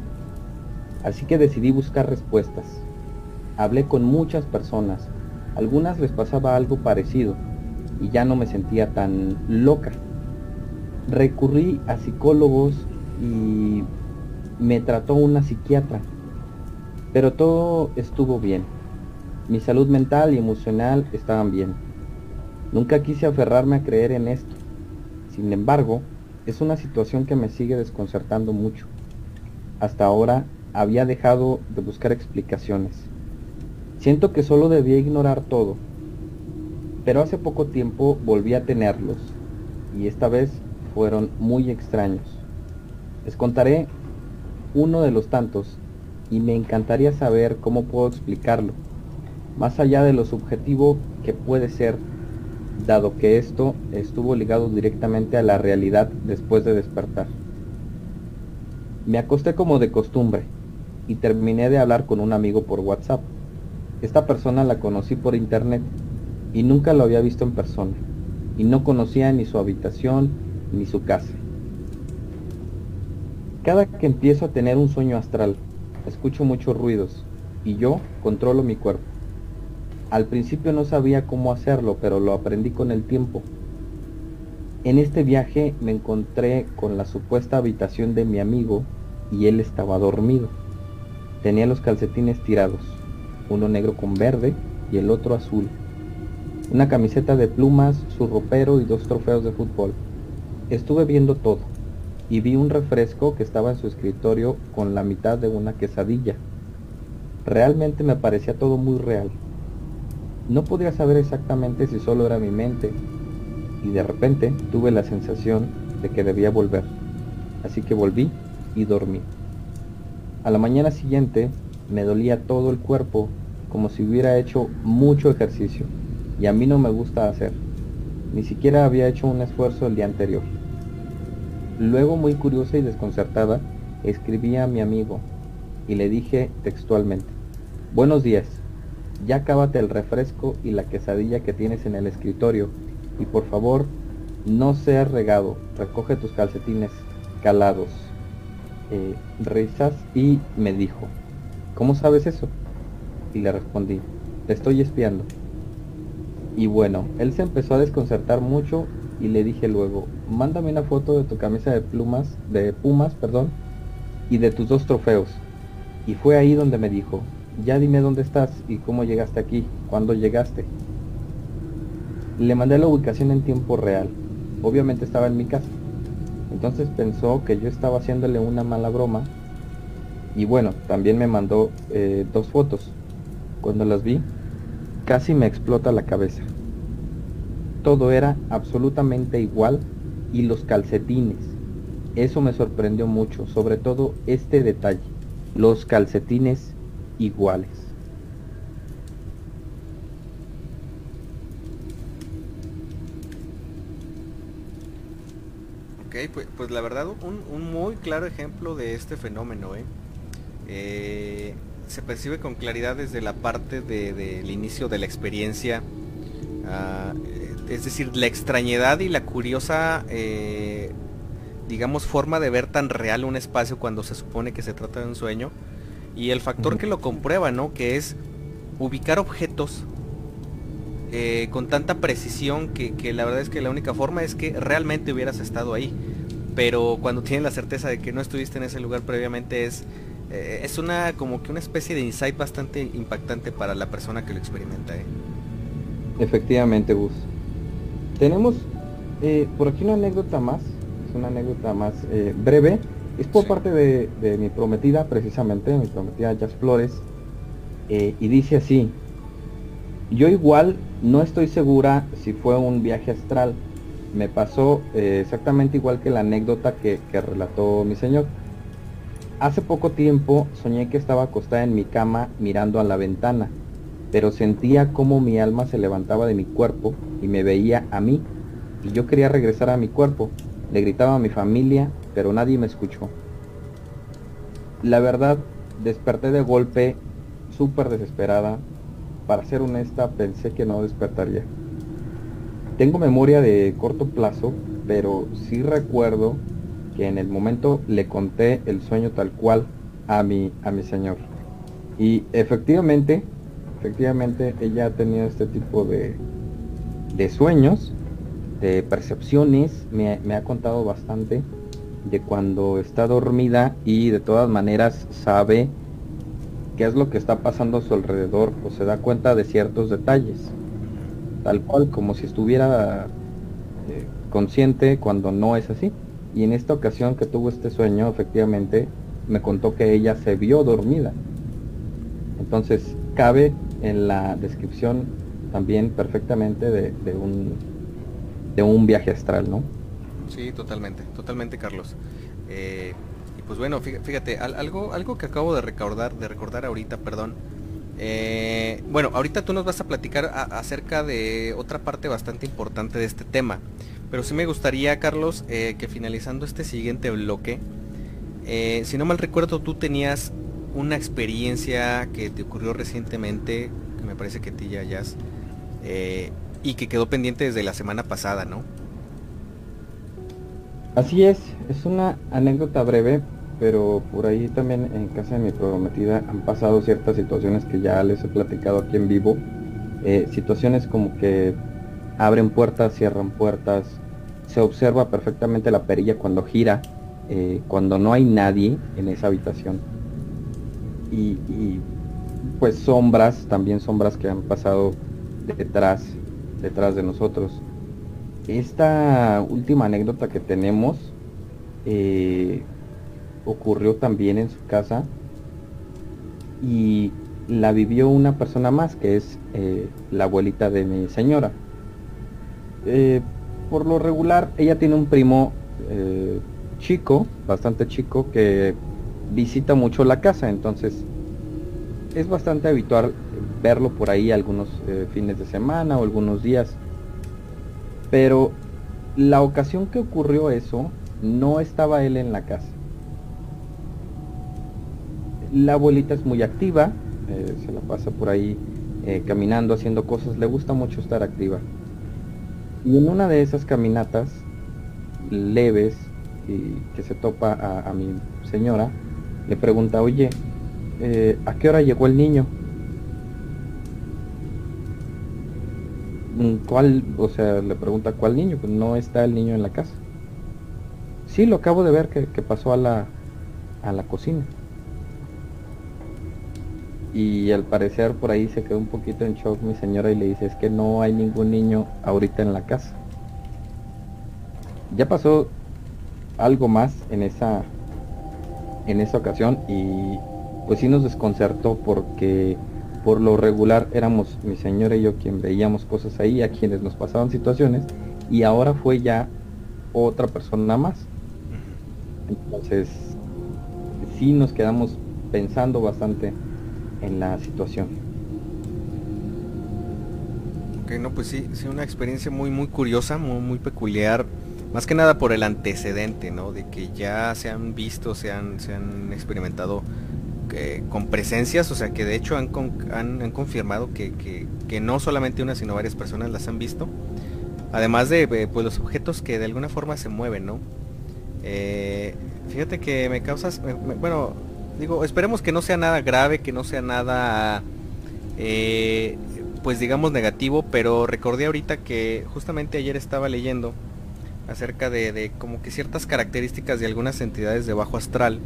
Así que decidí buscar respuestas. Hablé con muchas personas. Algunas les pasaba algo parecido y ya no me sentía tan loca. Recurrí a psicólogos y me trató una psiquiatra. Pero todo estuvo bien. Mi salud mental y emocional estaban bien. Nunca quise aferrarme a creer en esto. Sin embargo, es una situación que me sigue desconcertando mucho. Hasta ahora había dejado de buscar explicaciones. Siento que solo debía ignorar todo, pero hace poco tiempo volví a tenerlos y esta vez fueron muy extraños. Les contaré uno de los tantos y me encantaría saber cómo puedo explicarlo, más allá de lo subjetivo que puede ser, dado que esto estuvo ligado directamente a la realidad después de despertar. Me acosté como de costumbre y terminé de hablar con un amigo por WhatsApp. Esta persona la conocí por internet y nunca lo había visto en persona y no conocía ni su habitación ni su casa. Cada que empiezo a tener un sueño astral, escucho muchos ruidos y yo controlo mi cuerpo. Al principio no sabía cómo hacerlo, pero lo aprendí con el tiempo. En este viaje me encontré con la supuesta habitación de mi amigo y él estaba dormido. Tenía los calcetines tirados, uno negro con verde y el otro azul. Una camiseta de plumas, su ropero y dos trofeos de fútbol. Estuve viendo todo y vi un refresco que estaba en su escritorio con la mitad de una quesadilla. Realmente me parecía todo muy real. No podía saber exactamente si solo era mi mente, y de repente tuve la sensación de que debía volver. Así que volví y dormí. A la mañana siguiente me dolía todo el cuerpo como si hubiera hecho mucho ejercicio, y a mí no me gusta hacer. Ni siquiera había hecho un esfuerzo el día anterior. Luego, muy curiosa y desconcertada, escribí a mi amigo y le dije textualmente, Buenos días, ya cábate el refresco y la quesadilla que tienes en el escritorio y por favor no seas regado, recoge tus calcetines calados. Eh, risas y me dijo, ¿cómo sabes eso? Y le respondí, te estoy espiando. Y bueno, él se empezó a desconcertar mucho y le dije luego, mándame una foto de tu camisa de plumas, de pumas, perdón, y de tus dos trofeos. Y fue ahí donde me dijo, ya dime dónde estás y cómo llegaste aquí, cuándo llegaste. Le mandé la ubicación en tiempo real. Obviamente estaba en mi casa. Entonces pensó que yo estaba haciéndole una mala broma. Y bueno, también me mandó eh, dos fotos. Cuando las vi, casi me explota la cabeza. Todo era absolutamente igual y los calcetines. Eso me sorprendió mucho, sobre todo este detalle. Los calcetines iguales. Ok, pues, pues la verdad un, muy claro ejemplo de este fenómeno, ¿eh? Eh, se percibe con claridad desde la parte del inicio de la experiencia, ah, es decir, la extrañedad y la curiosa, eh, digamos, forma de ver tan real un espacio cuando se supone que se trata de un sueño, y el factor que lo comprueba, ¿no? Que es ubicar objetos eh, con tanta precisión que, la verdad es que la única forma es que realmente hubieras estado ahí. Pero cuando tienes la certeza de que no estuviste en ese lugar previamente es, eh, es una como que una especie de insight bastante impactante para la persona que lo experimenta. ¿eh? Efectivamente, Gus. Tenemos por aquí una anécdota más, es una anécdota más breve es por parte de, mi prometida, precisamente, mi prometida Jazz Flores, eh, y dice así, yo igual no estoy segura si fue un viaje astral, me pasó eh, exactamente igual que la anécdota que, que relató mi señor. Hace poco tiempo soñé que estaba acostada en mi cama mirando a la ventana, pero sentía como mi alma se levantaba de mi cuerpo y me veía a mí, y yo quería regresar a mi cuerpo. Le gritaba a mi familia pero nadie me escuchó. La verdad, desperté de golpe, súper desesperada. Para ser honesta, pensé que no despertaría. Tengo memoria de corto plazo, pero sí recuerdo que en el momento le conté el sueño tal cual a mi, a mi señor. Y efectivamente, efectivamente ella ha tenido este tipo de, de sueños, de percepciones, me, ha contado bastante de cuando está dormida y de todas maneras sabe qué es lo que está pasando a su alrededor o se da cuenta de ciertos detalles. Tal cual, como si estuviera eh, consciente cuando no es así. Y en esta ocasión que tuvo este sueño, efectivamente, me contó que ella se vio dormida. Entonces, cabe en la descripción también perfectamente de, un, de un viaje astral, ¿no? Sí, totalmente, totalmente Carlos. Eh, y pues bueno, fíjate, algo, algo que acabo de recordar, de recordar ahorita, perdón, Eh, bueno, ahorita tú nos vas a platicar acerca de otra parte bastante importante de este tema, pero sí me gustaría, Carlos, eh, que finalizando este siguiente bloque, eh, si no mal recuerdo, tú tenías una experiencia que te ocurrió recientemente, que me parece que ti ya hayas, y que quedó pendiente desde la semana pasada, ¿no? Así es, es una anécdota breve, pero por ahí también en casa de mi prometida han pasado ciertas situaciones que ya les he platicado aquí en vivo. Eh, situaciones como que abren puertas, cierran puertas, se observa perfectamente la perilla cuando gira, eh, cuando no hay nadie en esa habitación. Y, pues sombras, también sombras que han pasado detrás, detrás de nosotros. Esta última anécdota que tenemos eh, ocurrió también en su casa y la vivió una persona más que es eh, la abuelita de mi señora. Eh, por lo regular, ella tiene un primo chico, bastante chico, que visita mucho la casa, entonces es bastante habitual verlo por ahí algunos fines de semana o algunos días. Pero la ocasión que ocurrió eso, no estaba él en la casa. La abuelita es muy activa, eh, se la pasa por ahí eh, caminando, haciendo cosas, le gusta mucho estar activa. Y en una de esas caminatas leves y que se topa a, mi señora, le pregunta, oye, eh, ¿a qué hora llegó el niño? Mm, ¿Cuál? O sea, le pregunta, ¿cuál niño? Pues no está el niño en la casa. Sí, lo acabo de ver que, pasó a la, a la cocina. Y al parecer por ahí se quedó un poquito en shock mi señora y le dice, es que no hay ningún niño ahorita en la casa. Ya pasó algo más en esa en esa ocasión y pues sí nos desconcertó porque por lo regular éramos mi señora y yo quien veíamos cosas ahí, a quienes nos pasaban situaciones, y ahora fue ya otra persona más. Entonces, sí nos quedamos pensando bastante en la situación. Ok, no, pues sí, sí, una experiencia muy, muy curiosa, muy, muy peculiar, más que nada por el antecedente, ¿no? De que ya se han visto, se han, se han experimentado con presencias, o sea que de hecho han, han, confirmado que, no solamente una, sino varias personas las han visto. Además de eh, pues, los objetos que de alguna forma se mueven, ¿no? Eh, fíjate que me causas, bueno, digo, esperemos que no sea nada grave, que no sea nada, eh, pues digamos negativo, pero recordé ahorita que justamente ayer estaba leyendo acerca de, de como que ciertas características de algunas entidades de bajo astral.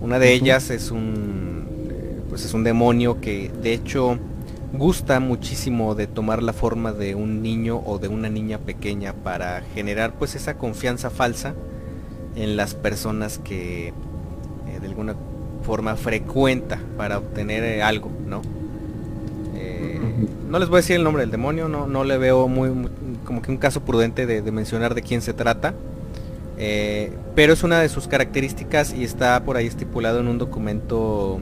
Una de ellas es un, pues es un demonio que de hecho gusta muchísimo de tomar la forma de un niño o de una niña pequeña para generar pues esa confianza falsa en las personas que eh, de alguna forma frecuenta para obtener eh, algo, ¿no? no les voy a decir el nombre del demonio, no, no le veo muy, como que un caso prudente de, de mencionar de quién se trata. Eh, pero es una de sus características y está por ahí estipulado en un documento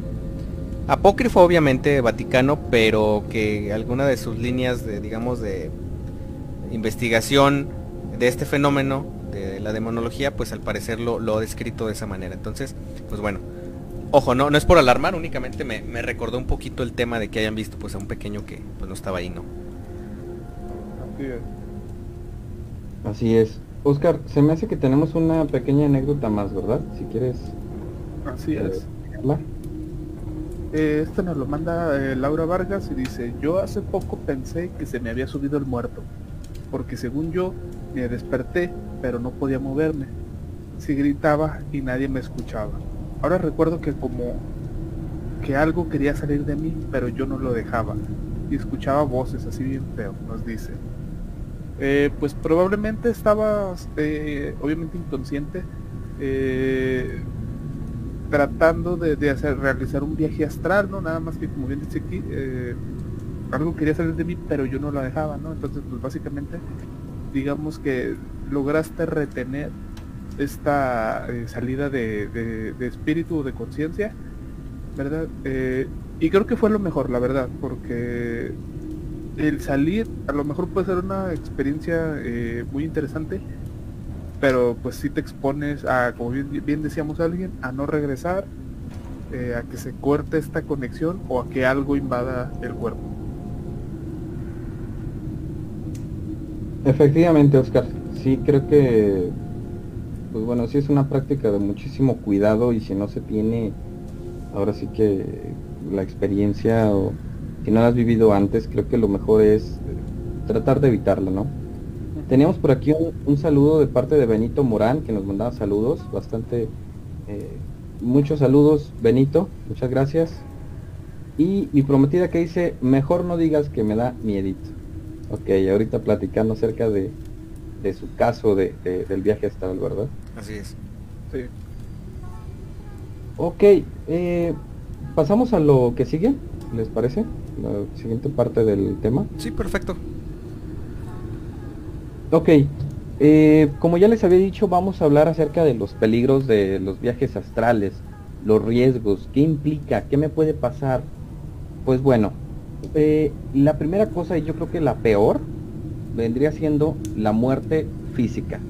apócrifo, obviamente vaticano, pero que alguna de sus líneas de, digamos, de investigación de este fenómeno de la demonología, pues al parecer lo, lo ha descrito de esa manera. Entonces, pues bueno, ojo, no, no es por alarmar, únicamente me, me, recordó un poquito el tema de que hayan visto pues a un pequeño que pues no estaba ahí, ¿no? Así es. Oscar, se me hace que tenemos una pequeña anécdota más, ¿verdad? Si quieres. Así es. Eh, esta nos lo manda eh, Laura Vargas y dice, yo hace poco pensé que se me había subido el muerto, porque según yo me desperté, pero no podía moverme. Si gritaba y nadie me escuchaba. Ahora recuerdo que como que algo quería salir de mí, pero yo no lo dejaba. Y escuchaba voces así bien feo, nos dice. Eh, pues probablemente estaba eh, obviamente inconsciente eh, tratando de, hacer realizar un viaje astral no nada más que como bien dice aquí algo quería salir de mí pero yo no lo dejaba no entonces pues básicamente digamos que lograste retener esta salida de, de, espíritu o de conciencia verdad Y creo que fue lo mejor, la verdad, porque el salir a lo mejor puede ser una experiencia eh, muy interesante, pero pues si te expones a, como bien, decíamos alguien, a no regresar, eh, a que se corte esta conexión o a que algo invada el cuerpo. Efectivamente, Oscar, sí creo que, pues bueno, sí es una práctica de muchísimo cuidado y si no se tiene, ahora sí que la experiencia o si no la has vivido antes, creo que lo mejor es eh, tratar de evitarla, ¿no? Teníamos por aquí un, saludo de parte de Benito Morán, que nos mandaba saludos, bastante, eh, muchos saludos, Benito, muchas gracias. Y mi prometida que dice, mejor no digas que me da miedito. Ok, ahorita platicando acerca de, de su caso de, del viaje astral, ¿verdad? Así es. Sí. Ok, eh, pasamos a lo que sigue, ¿les parece? La siguiente parte del tema. Sí, perfecto. Ok, eh, como ya les había dicho, vamos a hablar acerca de los peligros de los viajes astrales, los riesgos, qué implica, qué me puede pasar. Pues bueno, eh, la primera cosa, y yo creo que la peor, vendría siendo la muerte física.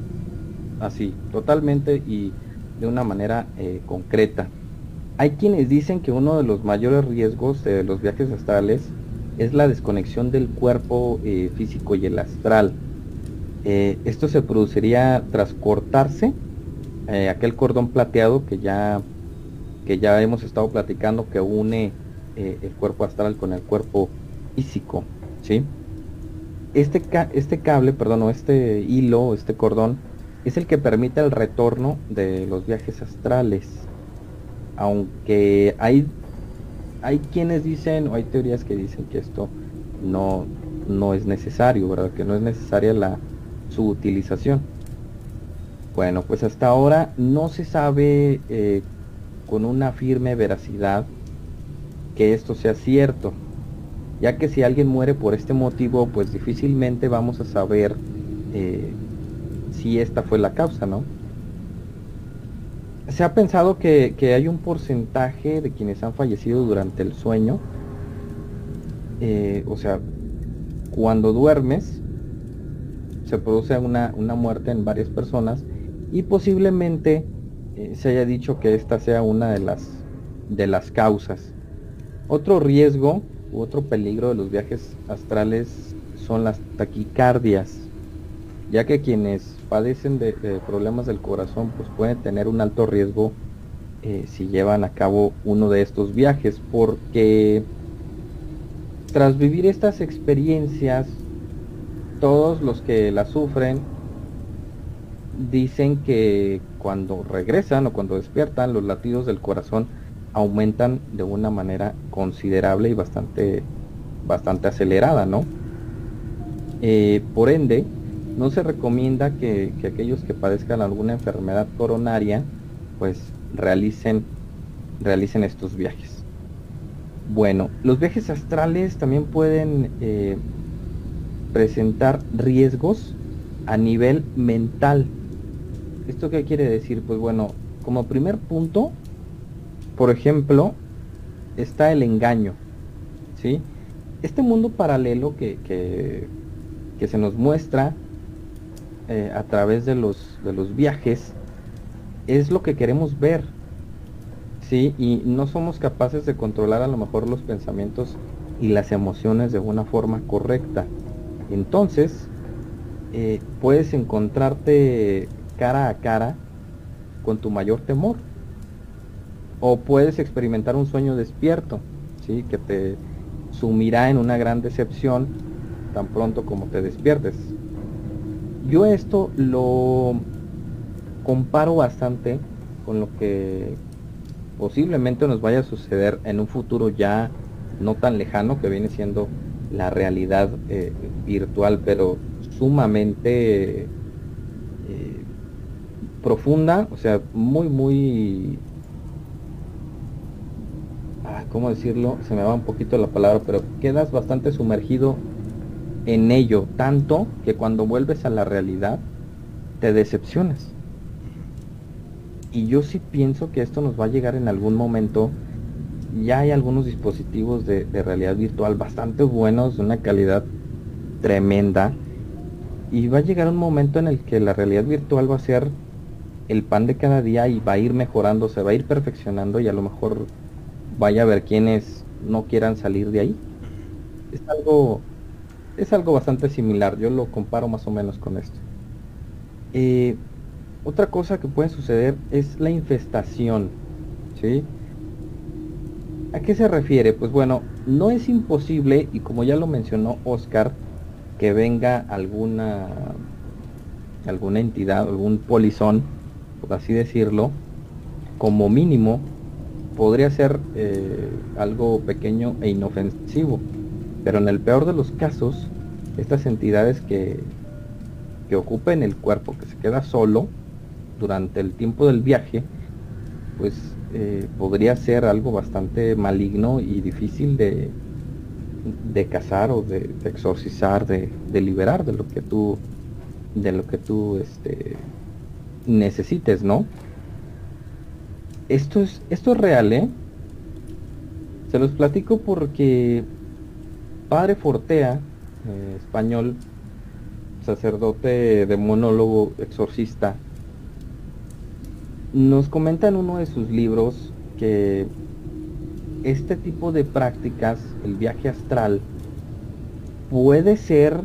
Así, totalmente y de una manera eh, concreta. Hay quienes dicen que uno de los mayores riesgos de los viajes astrales es la desconexión del cuerpo físico y el astral eh, esto se produciría tras cortarse eh, aquel cordón plateado que ya, que ya hemos estado platicando que une eh, el cuerpo astral con el cuerpo físico. ¿sí? Este, este cable, perdón, o este hilo, este cordón, es el que permite el retorno de los viajes astrales. Aunque hay, hay quienes dicen, o hay teorías que dicen que esto no, no es necesario, ¿verdad? Que no es necesaria la, su utilización. Bueno, pues hasta ahora no se sabe eh, con una firme veracidad que esto sea cierto, ya que si alguien muere por este motivo, pues difícilmente vamos a saber eh, si esta fue la causa, ¿no? Se ha pensado que, hay un porcentaje de quienes han fallecido durante el sueño, eh, o sea, cuando duermes, se produce una, muerte en varias personas y posiblemente eh, se haya dicho que esta sea una de las, de las causas. Otro riesgo u otro peligro de los viajes astrales son las taquicardias, ya que quienes padecen de, problemas del corazón pues pueden tener un alto riesgo eh, si llevan a cabo uno de estos viajes, porque tras vivir estas experiencias todos los que la sufren dicen que cuando regresan o cuando despiertan los latidos del corazón aumentan de una manera considerable y bastante bastante acelerada no eh, por ende no se recomienda que, que, aquellos que padezcan alguna enfermedad coronaria pues realicen realicen estos viajes bueno los viajes astrales también pueden eh, presentar riesgos a nivel mental. ¿Esto qué quiere decir? Pues bueno, como primer punto, por ejemplo, está el engaño. ¿sí? Este mundo paralelo que, que, se nos muestra eh, a través de los, de los viajes es lo que queremos ver. ¿sí? Y no somos capaces de controlar a lo mejor los pensamientos y las emociones de una forma correcta. Entonces, eh, puedes encontrarte cara a cara con tu mayor temor. O puedes experimentar un sueño despierto, ¿sí? que te sumirá en una gran decepción tan pronto como te despiertes. Yo esto lo comparo bastante con lo que posiblemente nos vaya a suceder en un futuro ya no tan lejano que viene siendo la realidad eh, virtual, pero sumamente eh, profunda, o sea, muy, muy... ¿Cómo decirlo? Se me va un poquito la palabra, pero quedas bastante sumergido en ello, tanto que cuando vuelves a la realidad te decepcionas. Y yo sí pienso que esto nos va a llegar en algún momento ya hay algunos dispositivos de, realidad virtual bastante buenos, de una calidad tremenda. Y va a llegar un momento en el que la realidad virtual va a ser el pan de cada día y va a ir mejorando, se va a ir perfeccionando y a lo mejor vaya a ver quienes no quieran salir de ahí. Es algo, es algo bastante similar, yo lo comparo más o menos con esto. Eh, otra cosa que puede suceder es la infestación, ¿sí? ¿A qué se refiere? Pues bueno, no es imposible, y como ya lo mencionó Oscar, que venga alguna alguna entidad, algún polizón, por así decirlo, como mínimo podría ser eh, algo pequeño e inofensivo. Pero en el peor de los casos, estas entidades que, que ocupen el cuerpo, que se queda solo durante el tiempo del viaje, pues eh, podría ser algo bastante maligno y difícil de, de cazar o de, exorcizar, de, de, liberar de lo que tú, de lo que tú este, necesites, ¿no? Esto es, esto es real, ¿eh? Se los platico porque Padre Fortea, eh, español, sacerdote de monólogo exorcista, nos comenta en uno de sus libros que este tipo de prácticas, el viaje astral, puede ser,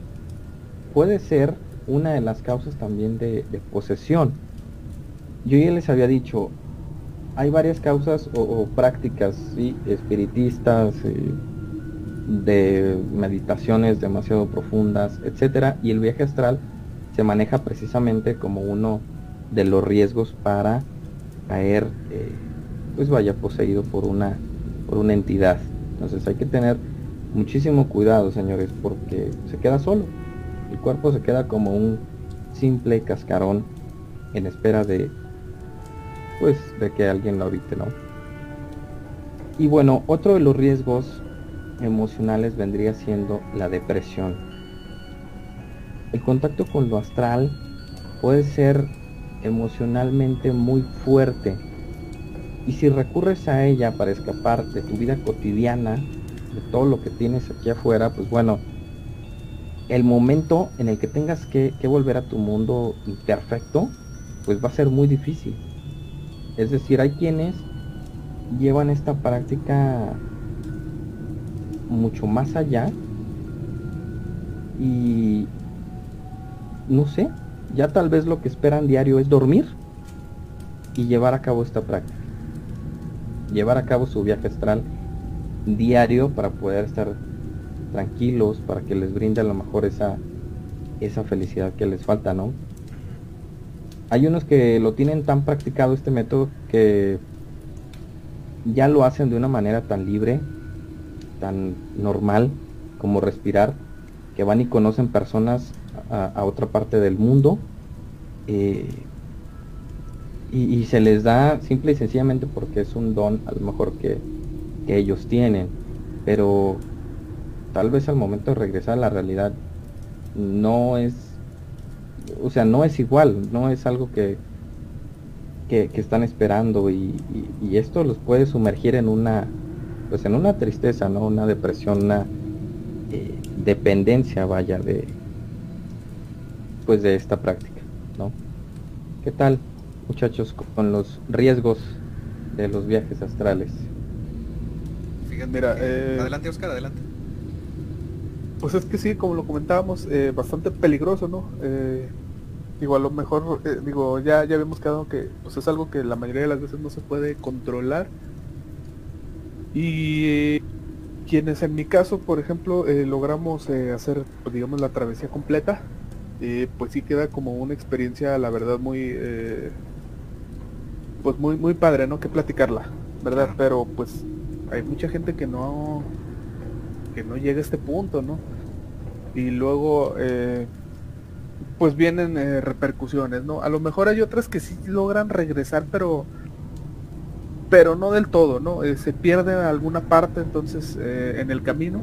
puede ser una de las causas también de, posesión. Yo ya les había dicho, hay varias causas o, prácticas espiritistas, eh, de meditaciones demasiado profundas, etcétera, y el viaje astral se maneja precisamente como uno de los riesgos para caer, eh, pues vaya poseído por una, por una entidad. Entonces hay que tener muchísimo cuidado, señores, porque se queda solo. El cuerpo se queda como un simple cascarón en espera de, pues, de que alguien lo habite, ¿no? Y bueno, otro de los riesgos emocionales vendría siendo la depresión. El contacto con lo astral puede ser emocionalmente muy fuerte y si recurres a ella para escapar de tu vida cotidiana, de todo lo que tienes aquí afuera, pues bueno, el momento en el que tengas que, volver a tu mundo imperfecto, pues va a ser muy difícil. Es decir, hay quienes llevan esta práctica mucho más allá y no sé, ya tal vez lo que esperan diario es dormir y llevar a cabo esta práctica. Llevar a cabo su viaje astral diario para poder estar tranquilos, para que les brinde a lo mejor esa, esa felicidad que les falta, ¿no? Hay unos que lo tienen tan practicado este método que ya lo hacen de una manera tan libre, tan normal como respirar, que van y conocen personas a, otra parte del mundo eh, y, se les da simple y sencillamente porque es un don a lo mejor que, ellos tienen. Pero tal vez al momento de regresar a la realidad no es o sea no es igual no es algo que que, están esperando y, esto los puede sumergir en una pues en una tristeza no una depresión una eh, dependencia vaya de pues de esta práctica, ¿no? ¿Qué tal, muchachos, con los riesgos de los viajes astrales? Fíjate, Mira, eh, adelante Oscar, adelante. Pues es que sí, como lo comentábamos, eh, bastante peligroso, ¿no? Eh, digo, a lo mejor, eh, digo, ya, ya habíamos quedado que pues es algo que la mayoría de las veces no se puede controlar. Y quienes en mi caso, por ejemplo, logramos hacer, pues, digamos, la travesía completa, eh, pues sí queda como una experiencia, la verdad, muy, eh, pues muy, muy padre, ¿no? Que platicarla, ¿verdad? Pero pues hay mucha gente que no, que no llega a este punto, ¿no? Y luego, eh, pues vienen repercusiones, ¿no? A lo mejor hay otras que sí logran regresar, pero pero no del todo, ¿no? se pierde alguna parte entonces en el camino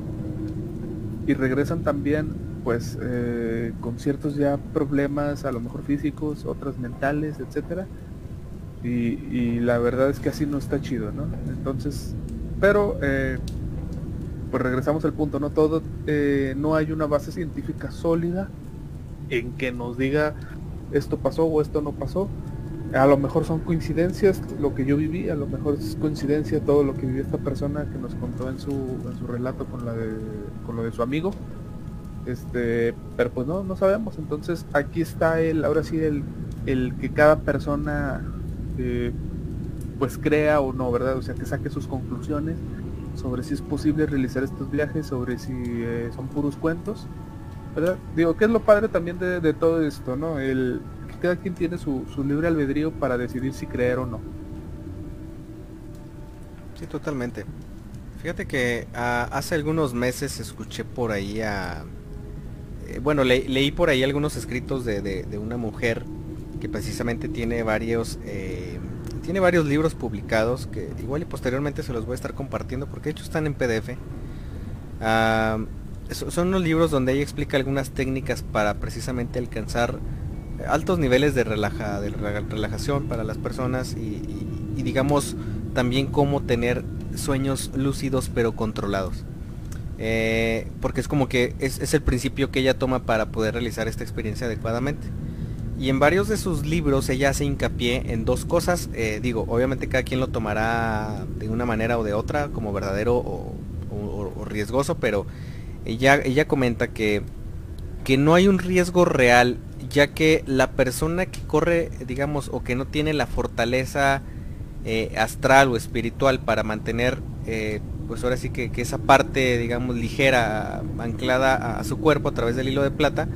y regresan también pues eh, con ciertos ya problemas, a lo mejor físicos, otras mentales, etcétera. Y, la verdad es que así no está chido, ¿no? Entonces, Pero, eh, pues regresamos al punto, ¿no? Todo, eh, no hay una base científica sólida en que nos diga esto pasó o esto no pasó. A lo mejor son coincidencias lo que yo viví, a lo mejor es coincidencia todo lo que vivió esta persona que nos contó en su, en su relato con, la de, con lo de su amigo. Este, pero pues no, no sabemos. Entonces aquí está el, ahora sí el, el que cada persona eh, pues crea o no, ¿verdad? O sea, que saque sus conclusiones sobre si es posible realizar estos viajes, sobre si eh, son puros cuentos, Digo, que es lo padre también de, todo esto, ¿no? El, cada quien tiene su, libre albedrío para decidir si creer o no. Sí, totalmente. Fíjate que ah, hace algunos meses escuché por ahí a... Eh, bueno, leí por ahí algunos escritos de, de, una mujer que precisamente tiene varios... Eh, tiene varios libros publicados que igual y posteriormente se los voy a estar compartiendo porque de hecho están en PDF. Son unos libros donde ella explica algunas técnicas para precisamente alcanzar altos niveles de, de relajación para las personas y, digamos también cómo tener sueños lúcidos pero controlados. Eh, porque es como que es el principio que ella toma para poder realizar esta experiencia adecuadamente. Y en varios de sus libros ella hace hincapié en dos cosas. Eh, digo, obviamente cada quien lo tomará de una manera o de otra, como verdadero o, riesgoso, pero ella, ella comenta que, que no hay un riesgo real, ya que la persona que corre, digamos, o que no tiene la fortaleza eh, astral o espiritual para mantener, eh, pues ahora sí que, esa parte, digamos, ligera, anclada a, su cuerpo a través del hilo de plata,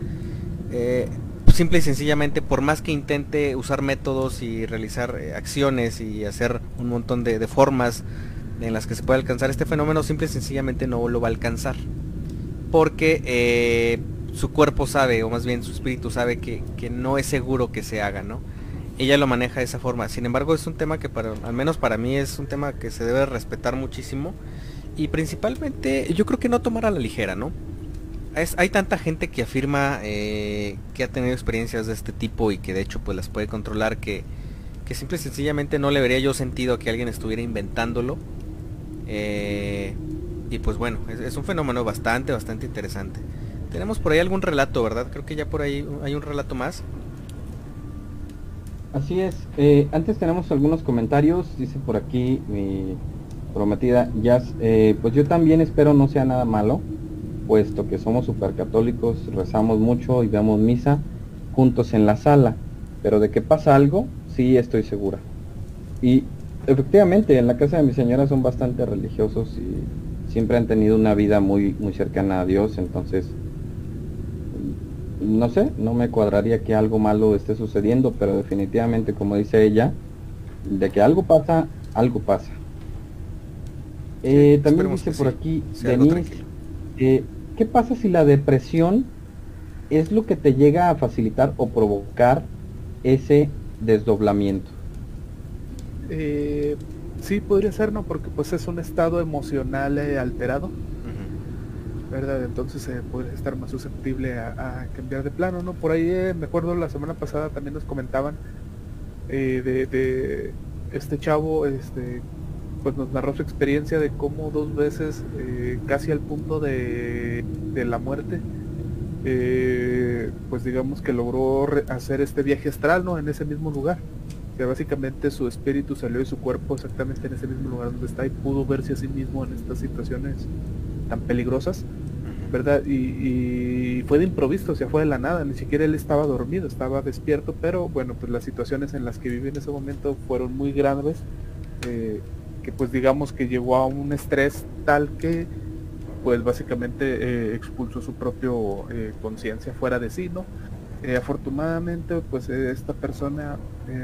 simple y sencillamente, por más que intente usar métodos y realizar eh, acciones y hacer un montón de, formas en las que se puede alcanzar este fenómeno, simple y sencillamente no lo va a alcanzar. Porque eh, su cuerpo sabe, o más bien su espíritu sabe que, no es seguro que se haga, ¿no? Ella lo maneja de esa forma. Sin embargo, es un tema que para, al menos para mí es un tema que se debe respetar muchísimo. Y principalmente yo creo que no tomar a la ligera, ¿no? hay tanta gente que afirma eh, que ha tenido experiencias de este tipo y que de hecho pues las puede controlar que, que simple y sencillamente no le vería yo sentido a que alguien estuviera inventándolo. Eh, y pues bueno, es, un fenómeno bastante, bastante interesante. Tenemos por ahí algún relato, ¿verdad? Creo que ya por ahí hay un relato más. Así es. Eh, antes tenemos algunos comentarios. Dice por aquí mi prometida Jazz. pues yo también espero no sea nada malo puesto que somos supercatólicos, rezamos mucho y vemos misa juntos en la sala. Pero de que pasa algo, sí estoy segura. Y efectivamente, en la casa de mi señora son bastante religiosos y siempre han tenido una vida muy, muy cercana a Dios, entonces no sé, no me cuadraría que algo malo esté sucediendo, pero definitivamente, como dice ella, de que algo pasa, algo pasa. Eh, también dice por aquí, Denise, eh, ¿qué pasa si la depresión es lo que te llega a facilitar o provocar ese desdoblamiento? Eh, sí, podría ser, ¿no? Porque pues es un estado emocional eh, alterado. ¿verdad? Entonces eh, podría estar más susceptible a, cambiar de plano, ¿no? Por ahí eh, me acuerdo la semana pasada también nos comentaban de, de, este chavo, este pues nos narró su experiencia de cómo dos veces, eh, casi al punto de, la muerte, eh, pues digamos que logró hacer este viaje astral, ¿no? En ese mismo lugar. Que básicamente su espíritu salió de su cuerpo exactamente en ese mismo lugar donde está y pudo verse a sí mismo en estas situaciones tan peligrosas, ¿verdad? Y, y, fue de improviso, o sea, fue de la nada, ni siquiera él estaba dormido, estaba despierto, pero bueno, pues las situaciones en las que vivió en ese momento fueron muy graves. Eh, que pues digamos que llegó a un estrés tal que pues básicamente eh, expulsó su propio eh, conciencia fuera de sí, ¿no? Eh, afortunadamente pues esta persona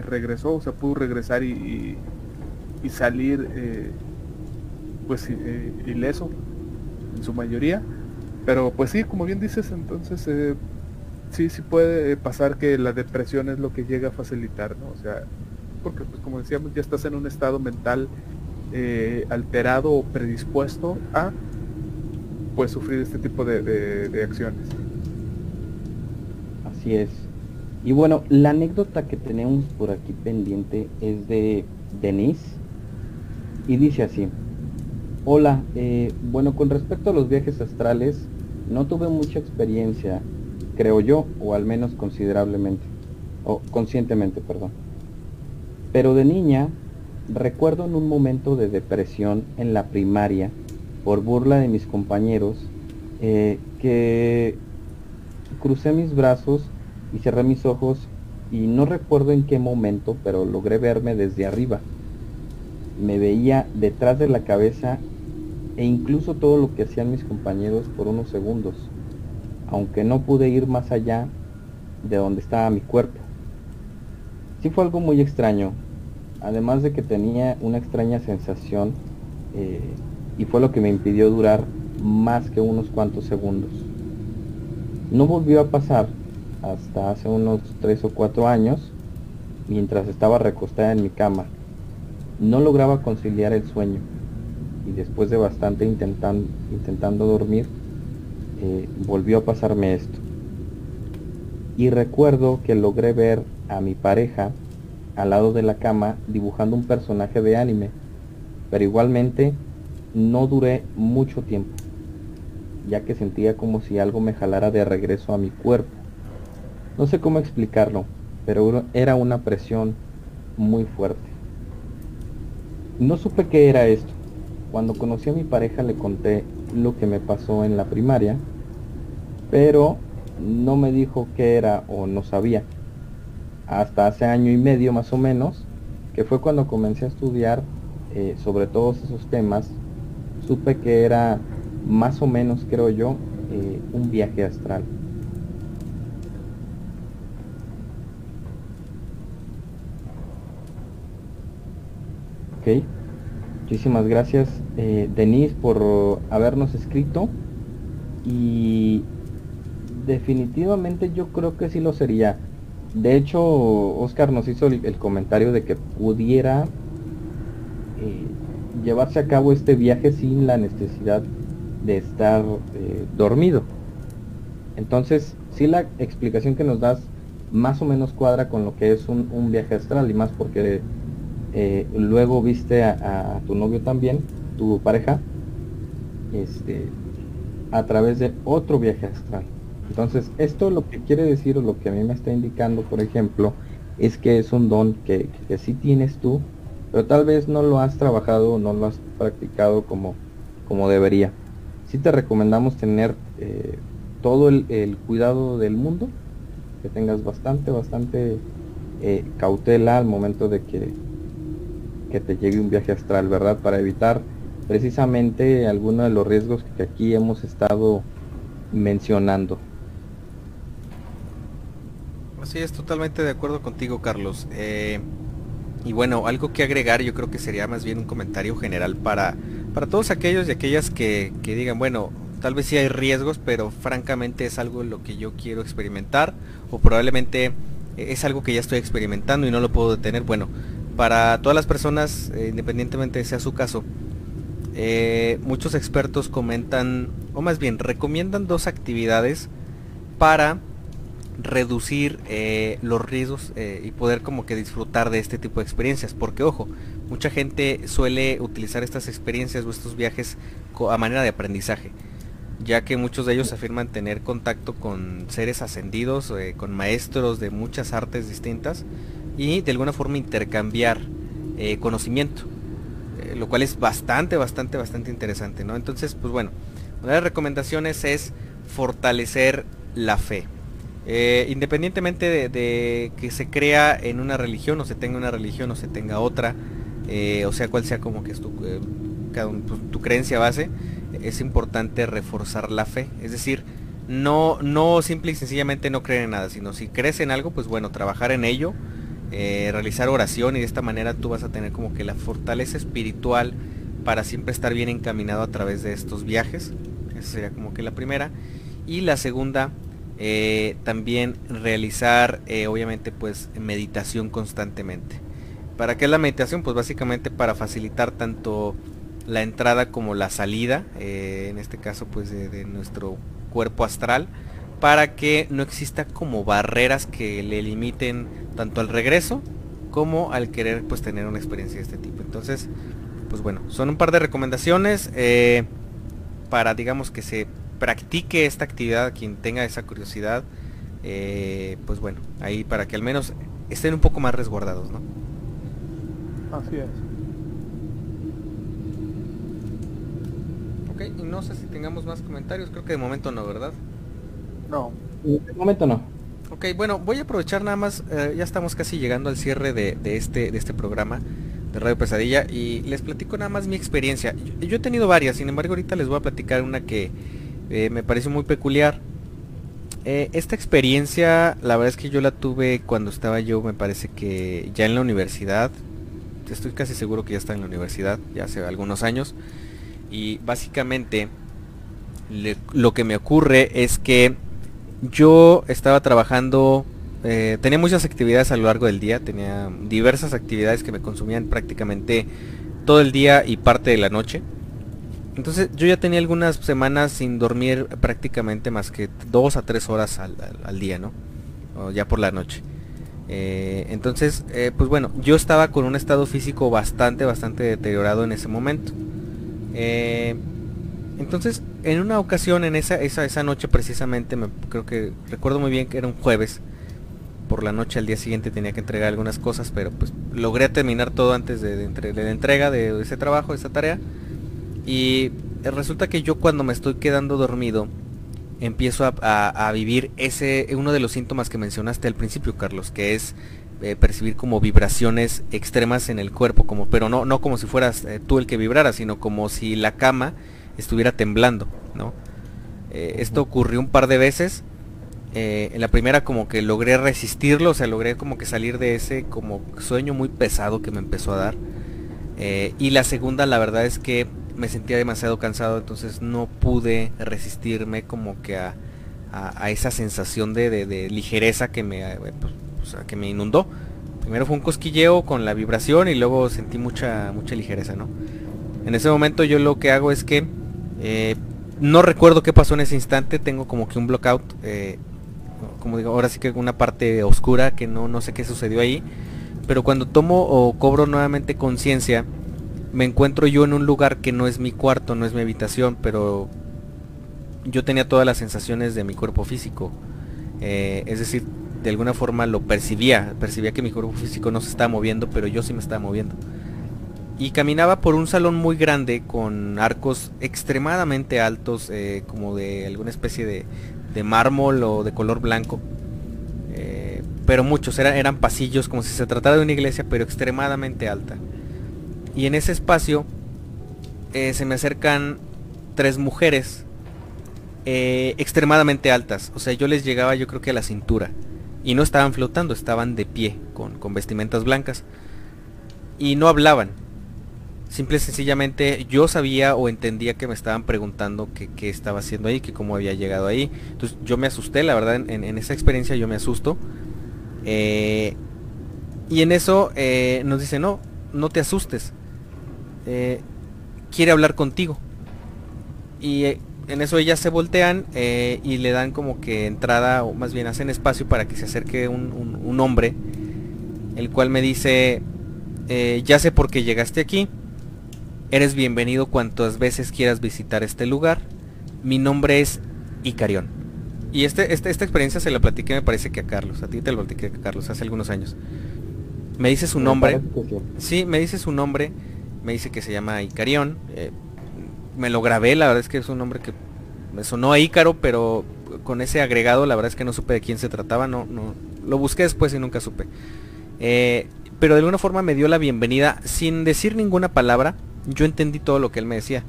regresó, o sea, pudo regresar y, y, salir pues ileso en su mayoría, pero pues sí, como bien dices, entonces sí, sí puede pasar que la depresión es lo que llega a facilitar, ¿no? O sea, porque pues como decíamos, ya estás en un estado mental eh, alterado o predispuesto a pues sufrir este tipo de, acciones. Es. Y bueno, la anécdota que tenemos por aquí pendiente es de Denise y dice así. Hola, eh, bueno, con respecto a los viajes astrales, no tuve mucha experiencia, creo yo, o al menos considerablemente, o conscientemente, perdón. Pero de niña, recuerdo en un momento de depresión en la primaria, por burla de mis compañeros, eh, que crucé mis brazos y cerré mis ojos y no recuerdo en qué momento, pero logré verme desde arriba. Me veía detrás de la cabeza e incluso todo lo que hacían mis compañeros por unos segundos, aunque no pude ir más allá de donde estaba mi cuerpo. Sí fue algo muy extraño, además de que tenía una extraña sensación eh, y fue lo que me impidió durar más que unos cuantos segundos. No volvió a pasar hasta hace unos 3 o 4 años, mientras estaba recostada en mi cama. No lograba conciliar el sueño y después de bastante intentando dormir, eh, volvió a pasarme esto. Y recuerdo que logré ver a mi pareja al lado de la cama dibujando un personaje de anime, pero igualmente no duré mucho tiempo, ya que sentía como si algo me jalara de regreso a mi cuerpo. No sé cómo explicarlo, pero era una presión muy fuerte. No supe qué era esto. Cuando conocí a mi pareja le conté lo que me pasó en la primaria, pero no me dijo qué era o no sabía. Hasta hace año y medio más o menos, que fue cuando comencé a estudiar eh, sobre todos esos temas, supe que era más o menos, creo yo, eh, un viaje astral. Muchísimas gracias eh, Denise por habernos escrito y definitivamente yo creo que sí lo sería. De hecho, Oscar nos hizo el, comentario de que pudiera eh, llevarse a cabo este viaje sin la necesidad de estar eh, dormido. Entonces, sí la explicación que nos das más o menos cuadra con lo que es un viaje astral y más porque eh, luego viste a, tu novio también, tu pareja, este, a través de otro viaje astral. Entonces, esto lo que quiere decir o lo que a mí me está indicando, por ejemplo, es que es un don que, que sí tienes tú, pero tal vez no lo has trabajado, no lo has practicado como, como debería. Sí te recomendamos tener eh, todo el, cuidado del mundo, que tengas bastante, bastante eh, cautela al momento de que que te llegue un viaje astral, ¿verdad? Para evitar precisamente algunos de los riesgos que aquí hemos estado mencionando. Así es, totalmente de acuerdo contigo, Carlos. Eh, y bueno, algo que agregar, yo creo que sería más bien un comentario general para, para todos aquellos y aquellas que, que digan, bueno, tal vez sí hay riesgos, pero francamente es algo lo que yo quiero experimentar, o probablemente es algo que ya estoy experimentando y no lo puedo detener. Bueno, para todas las personas, eh, independientemente sea su caso, eh, muchos expertos comentan, o más bien recomiendan dos actividades para reducir eh, los riesgos y poder como que disfrutar de este tipo de experiencias. Porque ojo, mucha gente suele utilizar estas experiencias o estos viajes a manera de aprendizaje ya que muchos de ellos afirman tener contacto con seres ascendidos, con maestros de muchas artes distintas, y de alguna forma intercambiar eh, conocimiento. Eh, lo cual es bastante, bastante, bastante interesante, ¿no? Entonces, pues bueno, una de las recomendaciones es fortalecer la fe. Eh, independientemente de, que se crea en una religión o se tenga una religión o se tenga otra, o sea cual sea como que es tu, pues, tu creencia base, es importante reforzar la fe. Es decir, no, no simple y sencillamente no creer en nada, sino si crees en algo, pues bueno, trabajar en ello, eh, realizar oración y de esta manera tú vas a tener como que la fortaleza espiritual para siempre estar bien encaminado a través de estos viajes. Esa sería como que la primera. Y la segunda, eh, también realizar eh, obviamente pues meditación constantemente. ¿Para qué es la meditación? Pues básicamente para facilitar tanto la entrada como la salida, en este caso pues de nuestro cuerpo astral para que no exista como barreras que le limiten tanto al regreso como al querer pues tener una experiencia de este tipo. Entonces, pues bueno, son un par de recomendaciones eh, para digamos que se practique esta actividad quien tenga esa curiosidad. Eh, pues bueno, ahí para que al menos estén un poco más resguardados, ¿no? Así es. Ok, y no sé si tengamos más comentarios, creo que de momento no, ¿verdad? No. De momento no. Ok, bueno, voy a aprovechar nada más, eh, ya estamos casi llegando al cierre de, de, este, de este programa de Radio Pesadilla y les platico nada más mi experiencia. Yo, yo he tenido varias, sin embargo ahorita les voy a platicar una que eh, me parece muy peculiar. Eh, esta experiencia, la verdad es que yo la tuve cuando estaba yo, me parece que ya en la universidad. Estoy casi seguro que ya está en la universidad, ya hace algunos años. Y básicamente le, lo que me ocurre es que yo estaba trabajando, eh, tenía muchas actividades a lo largo del día, tenía diversas actividades que me consumían prácticamente todo el día y parte de la noche. Entonces yo ya tenía algunas semanas sin dormir prácticamente más que dos a tres horas al, al, día, ¿no? O ya por la noche. Eh, entonces, eh, pues bueno, yo estaba con un estado físico bastante, bastante deteriorado en ese momento. Entonces, en una ocasión, en esa, esa, esa noche precisamente, me, creo que recuerdo muy bien que era un jueves. Por la noche al día siguiente tenía que entregar algunas cosas, pero pues logré terminar todo antes de, entre, la entrega de, ese trabajo, de esa tarea. Y resulta que yo cuando me estoy quedando dormido, empiezo a, a, a, vivir ese uno de los síntomas que mencionaste al principio, Carlos, que es eh, percibir como vibraciones extremas en el cuerpo, como pero no no como si fueras eh, tú el que vibrara, sino como si la cama estuviera temblando, ¿no? Eh, esto ocurrió un par de veces. en la primera como que logré resistirlo, o sea, logré como que salir de ese como sueño muy pesado que me empezó a dar. y la segunda, la verdad es que me sentía demasiado cansado, entonces no pude resistirme como que a, a, a esa sensación de, de, de, ligereza que me, eh, pues, que me inundó. Primero fue un cosquilleo con la vibración y luego sentí mucha, mucha ligereza, ¿no? En ese momento yo lo que hago es que eh, no recuerdo qué pasó en ese instante, tengo como que un blockout, eh, como digo, ahora sí que una parte oscura que no, no sé qué sucedió ahí, pero cuando tomo o cobro nuevamente conciencia, me encuentro yo en un lugar que no es mi cuarto, no es mi habitación, pero yo tenía todas las sensaciones de mi cuerpo físico. Eh, es decir, de alguna forma lo percibía, percibía que mi cuerpo físico no se estaba moviendo, pero yo sí me estaba moviendo. Y caminaba por un salón muy grande con arcos extremadamente altos, eh, como de alguna especie de, de, mármol o de color blanco. Eh, pero muchos, eran, pasillos como si se tratara de una iglesia, pero extremadamente alta. Y en ese espacio eh, se me acercan tres mujeres extremadamente altas. O sea, yo les llegaba yo creo que a la cintura. Y no estaban flotando, estaban de pie, con, con vestimentas blancas. Y no hablaban. Simple y sencillamente yo sabía o entendía que me estaban preguntando qué estaba haciendo ahí, que cómo había llegado ahí. Entonces yo me asusté, la verdad, en, esa experiencia yo me asusto. Eh, y en eso eh, nos dice, no, no te asustes eh, quiere hablar contigo. Y en eso ellas se voltean y le dan como que entrada, o más bien hacen espacio para que se acerque un, hombre, el cual me dice, ya sé por qué llegaste aquí, eres bienvenido cuantas veces quieras visitar este lugar, mi nombre es Icarión. Y este, este, esta experiencia se la platiqué me parece que a Carlos, a ti te lo platiqué a Carlos hace algunos años. Me dice su nombre. Sí, me dice su nombre me dice que se llama Icarión. Eh, me lo grabé, la verdad es que es un nombre que me sonó a Ícaro, pero con ese agregado la verdad es que no supe de quién se trataba, no, no, lo busqué después y nunca supe. Eh, pero de alguna forma me dio la bienvenida sin decir ninguna palabra, yo entendí todo lo que él me decía.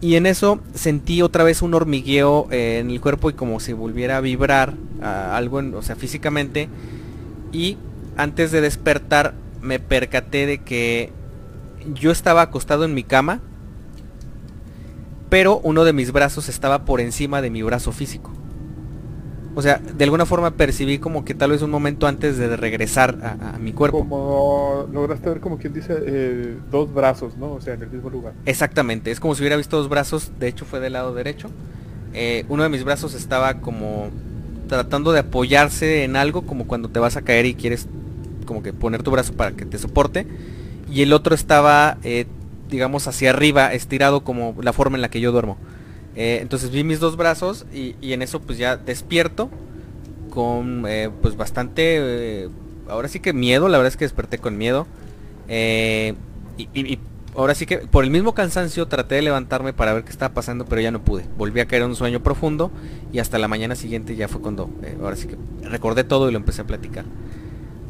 Y en eso sentí otra vez un hormigueo eh, en el cuerpo y como si volviera a vibrar algo, en, o sea, físicamente. Y antes de despertar me percaté de que yo estaba acostado en mi cama, pero uno de mis brazos estaba por encima de mi brazo físico. O sea, de alguna forma percibí como que tal vez un momento antes de regresar a, a mi cuerpo. Como lograste ver como quien dice eh, dos brazos, ¿no? O sea, en el mismo lugar. Exactamente, es como si hubiera visto dos brazos, de hecho fue del lado derecho. Eh, uno de mis brazos estaba como tratando de apoyarse en algo, como cuando te vas a caer y quieres como que poner tu brazo para que te soporte y el otro estaba eh, digamos, hacia arriba, estirado como la forma en la que yo duermo. Eh, entonces vi mis dos brazos y, en eso pues ya despierto con eh, pues bastante, eh, ahora sí que miedo, la verdad es que desperté con miedo. y, ahora sí que por el mismo cansancio traté de levantarme para ver qué estaba pasando, pero ya no pude. Volví a caer en un sueño profundo y hasta la mañana siguiente ya fue cuando, ahora sí que recordé todo y lo empecé a platicar.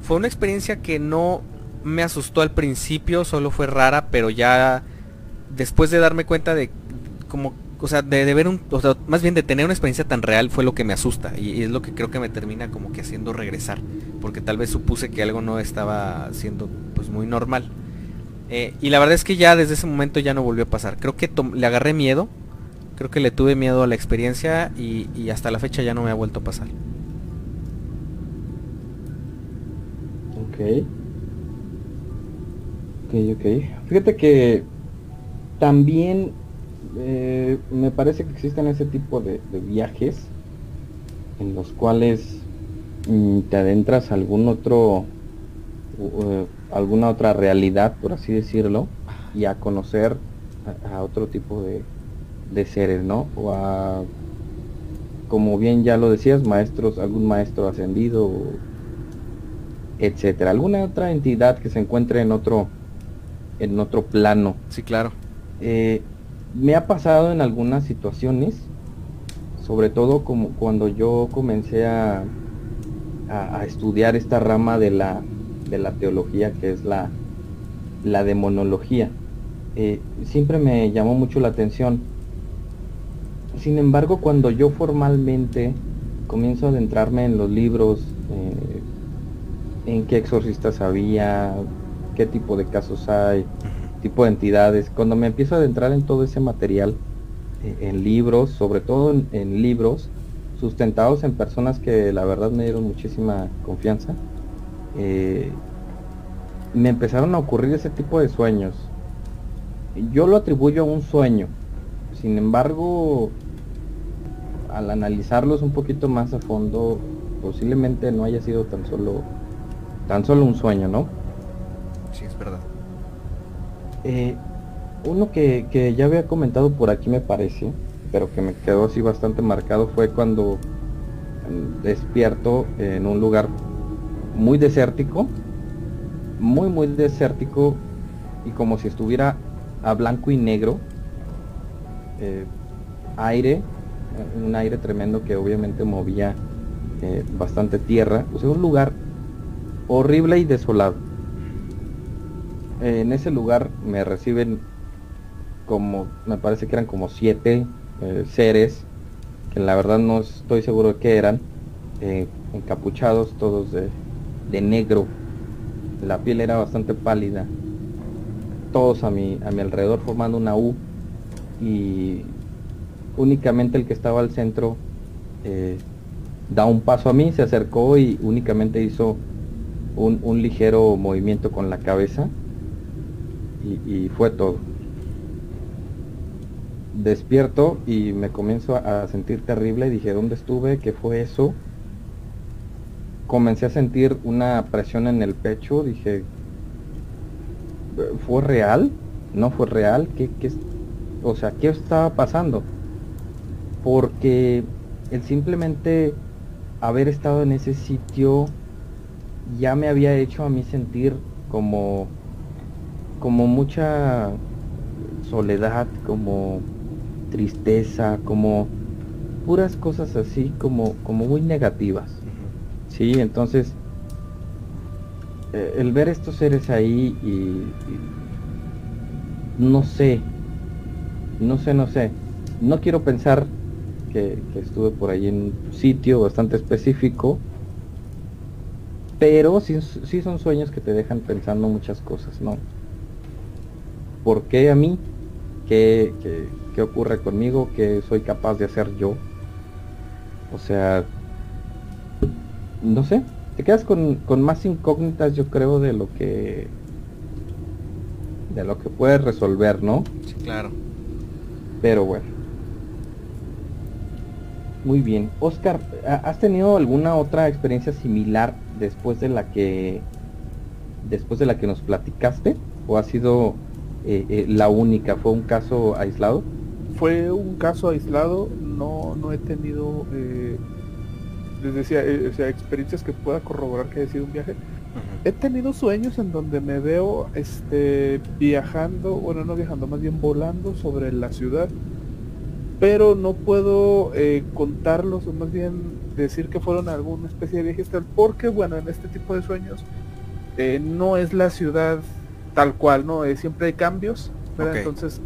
Fue una experiencia que no me asustó al principio, solo fue rara, pero ya después de darme cuenta de como o sea, de, ver un, o sea, más bien de tener una experiencia tan real fue lo que me asusta y, es lo que creo que me termina como que haciendo regresar, porque tal vez supuse que algo no estaba siendo pues muy normal. Eh, y la verdad es que ya desde ese momento ya no volvió a pasar. Creo que le agarré miedo, creo que le tuve miedo a la experiencia y, y hasta la fecha ya no me ha vuelto a pasar. Ok. Ok, ok. Fíjate que también eh, me parece que existen ese tipo de, viajes en los cuales mm, te adentras a algún otro, alguna otra realidad, por así decirlo, y a conocer a, otro tipo de, de, seres, ¿no? O a, como bien ya lo decías, maestros, algún maestro ascendido, etcétera, alguna otra entidad que se encuentre en otro, en otro plano. Sí, claro. Eh, me ha pasado en algunas situaciones, sobre todo como cuando yo comencé a, a, estudiar esta rama de la, de la teología que es la, la demonología. Eh, siempre me llamó mucho la atención. Sin embargo, cuando yo formalmente comienzo a adentrarme en los libros, eh, en qué exorcistas había, qué tipo de casos hay, tipo de entidades. Cuando me empiezo a adentrar en todo ese material, eh, en libros, sobre todo en, libros, sustentados en personas que la verdad me dieron muchísima confianza, eh, me empezaron a ocurrir ese tipo de sueños. Yo lo atribuyo a un sueño. Sin embargo, al analizarlos un poquito más a fondo, posiblemente no haya sido tan solo tan solo un sueño, ¿no? Sí, es verdad. Eh, uno que, ya había comentado por aquí me parece, pero que me quedó así bastante marcado fue cuando mm, despierto en un lugar muy desértico, muy muy desértico y como si estuviera a blanco y negro, eh, aire, un aire tremendo que obviamente movía eh, bastante tierra, o un lugar horrible y desolado en ese lugar me reciben como, me parece que eran como siete eh, seres, que la verdad no estoy seguro de qué eran, eh, encapuchados todos de, de, negro, la piel era bastante pálida, todos a mi, a mi alrededor formando una U y únicamente el que estaba al centro eh, da un paso a mí, se acercó y únicamente hizo un, un ligero movimiento con la cabeza y, fue todo. Despierto y me comienzo a sentir terrible dije, ¿dónde estuve? ¿Qué fue eso? Comencé a sentir una presión en el pecho, dije, ¿fue real? ¿No fue real? ¿Qué, qué, o sea, ¿qué estaba pasando? Porque el simplemente haber estado en ese sitio ya me había hecho a mí sentir como como mucha soledad, como tristeza, como puras cosas así, como, como muy negativas. Sí, entonces eh, el ver estos seres ahí y, no sé, no sé, no sé, no quiero pensar que, estuve por ahí en un sitio bastante específico, pero sí, sí son sueños que te dejan pensando muchas cosas, ¿no? ¿Por qué a mí? ¿Qué, ocurre conmigo? ¿Qué soy capaz de hacer yo? O sea, no sé, te quedas con, más incógnitas yo creo de lo que de lo que puedes resolver, ¿no? Sí, claro. Pero bueno. Muy bien. Oscar, ¿has tenido alguna otra experiencia similar después de la que después de la que nos platicaste? ¿O ha sido la única? ¿Fue un caso aislado? Fue un caso aislado, no, no he tenido, les decía, experiencias que pueda corroborar que haya sido un viaje. He tenido sueños en donde me veo este, viajando, bueno, no viajando, más bien volando sobre la ciudad pero no puedo eh, contarlos o más bien decir que fueron alguna especie de viaje porque bueno en este tipo de sueños eh, no es la ciudad tal cual no eh, siempre hay cambios entonces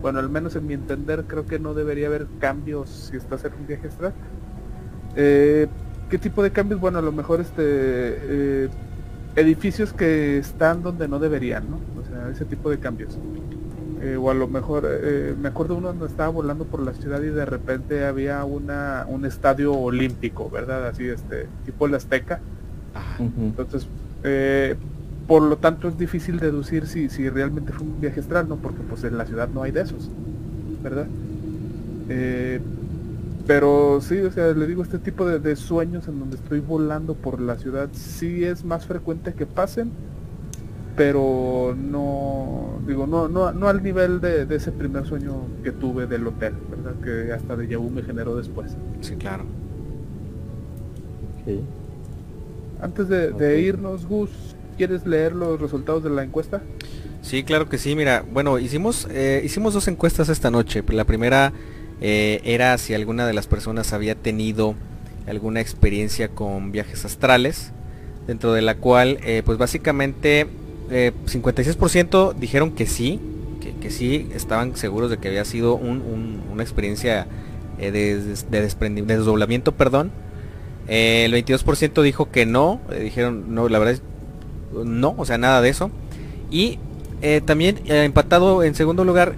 bueno al menos en mi entender creo que no debería haber cambios si estás en un viaje astral. Qué tipo de cambios bueno a lo mejor este edificios que están donde no deberían no o sea ese tipo de cambios. Eh, o a lo mejor, eh, me acuerdo uno donde estaba volando por la ciudad y de repente había una, un estadio olímpico, ¿verdad? Así, este, tipo el Azteca. Entonces, eh, por lo tanto es difícil deducir si, si realmente fue un viaje astral, ¿no? Porque pues en la ciudad no hay de esos, ¿verdad? pero sí, o sea, le digo, este tipo de, de sueños en donde estoy volando por la ciudad sí es más frecuente que pasen, pero no digo no no, no al nivel de, ese primer sueño que tuve del hotel verdad que hasta de Yahoo me generó después. Sí claro. Antes de, irnos Gus quieres leer los resultados de la encuesta sí claro que sí mira bueno hicimos eh, hicimos dos encuestas esta noche la primera eh, era si alguna de las personas había tenido alguna experiencia con viajes astrales dentro de la cual eh, pues básicamente 56% eh, dijeron que sí, que, sí estaban seguros de que había sido una experiencia eh, de, desdoblamiento, perdón. El 22% dijo que no, dijeron no, la verdad es no, o sea, nada de eso. Y también empatado en segundo lugar,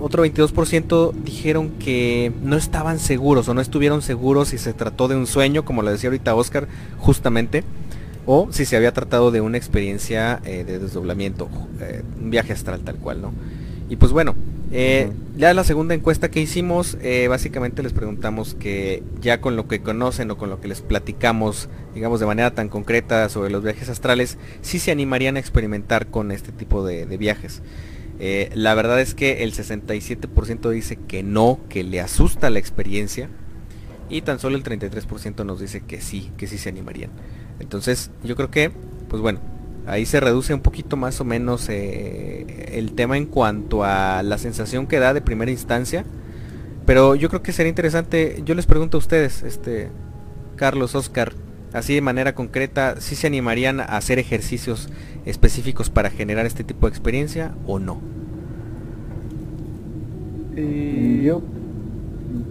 otro 22% dijeron que no estaban seguros o no estuvieron seguros si se trató de un sueño, como lo decía ahorita Oscar, justamente o si se había tratado de una experiencia eh, de desdoblamiento, eh, un viaje astral tal cual, ¿no? Y pues bueno, eh, ya la segunda encuesta que hicimos, básicamente les preguntamos que ya con lo que conocen o con lo que les platicamos, digamos de manera tan concreta sobre los viajes astrales, si se animarían a experimentar con este tipo de, de viajes. la verdad es que el 67% dice que no, que le asusta la experiencia. Y tan solo el 33% nos dice que sí, que sí se animarían. Entonces yo creo que, pues bueno, ahí se reduce un poquito más o menos eh, el tema en cuanto a la sensación que da de primera instancia. Pero yo creo que sería interesante, yo les pregunto a ustedes, este, Carlos, Oscar, así de manera concreta, si se animarían a hacer ejercicios específicos para generar este tipo de experiencia o no. Y yo,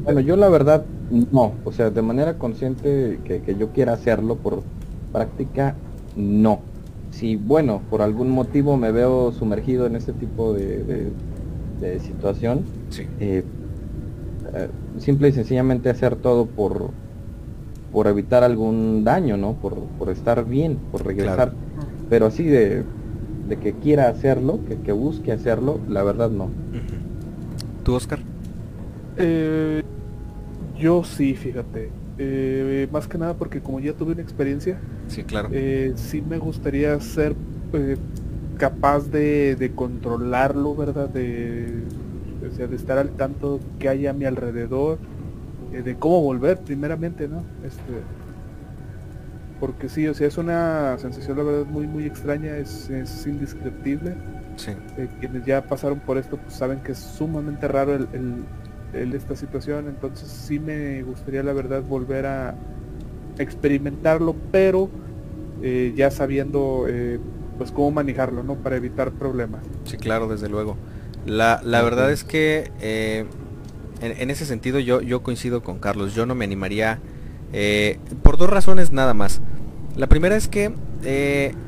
bueno, yo la verdad no, o sea, de manera consciente que, que yo quiera hacerlo por práctica, no. Si, bueno, por algún motivo me veo sumergido en este tipo de, de, situación, eh, eh, simple y sencillamente hacer todo por, por evitar algún daño, ¿no? Por, por estar bien, por regresar. Pero así de, de que quiera hacerlo, que, que busque hacerlo, la verdad no. ¿Tú, Oscar? Eh, yo sí, fíjate. Eh, más que nada porque como ya tuve una experiencia, sí, claro. Eh, sí me gustaría ser eh, capaz de, controlarlo, ¿verdad? De, o sea, de estar al tanto que hay a mi alrededor, de cómo volver primeramente, ¿no? Este, porque sí, o sea, es una sensación la verdad muy muy extraña, es, indescriptible. quienes ya pasaron por esto pues saben que es sumamente raro el esta situación, entonces sí me gustaría la verdad volver a experimentarlo, pero eh, ya sabiendo eh, pues cómo manejarlo, ¿no? Para evitar problemas. Sí, claro, desde luego. La, la verdad es que eh, en, ese sentido yo, yo coincido con Carlos, yo no me animaría por dos razones nada más. La primera es que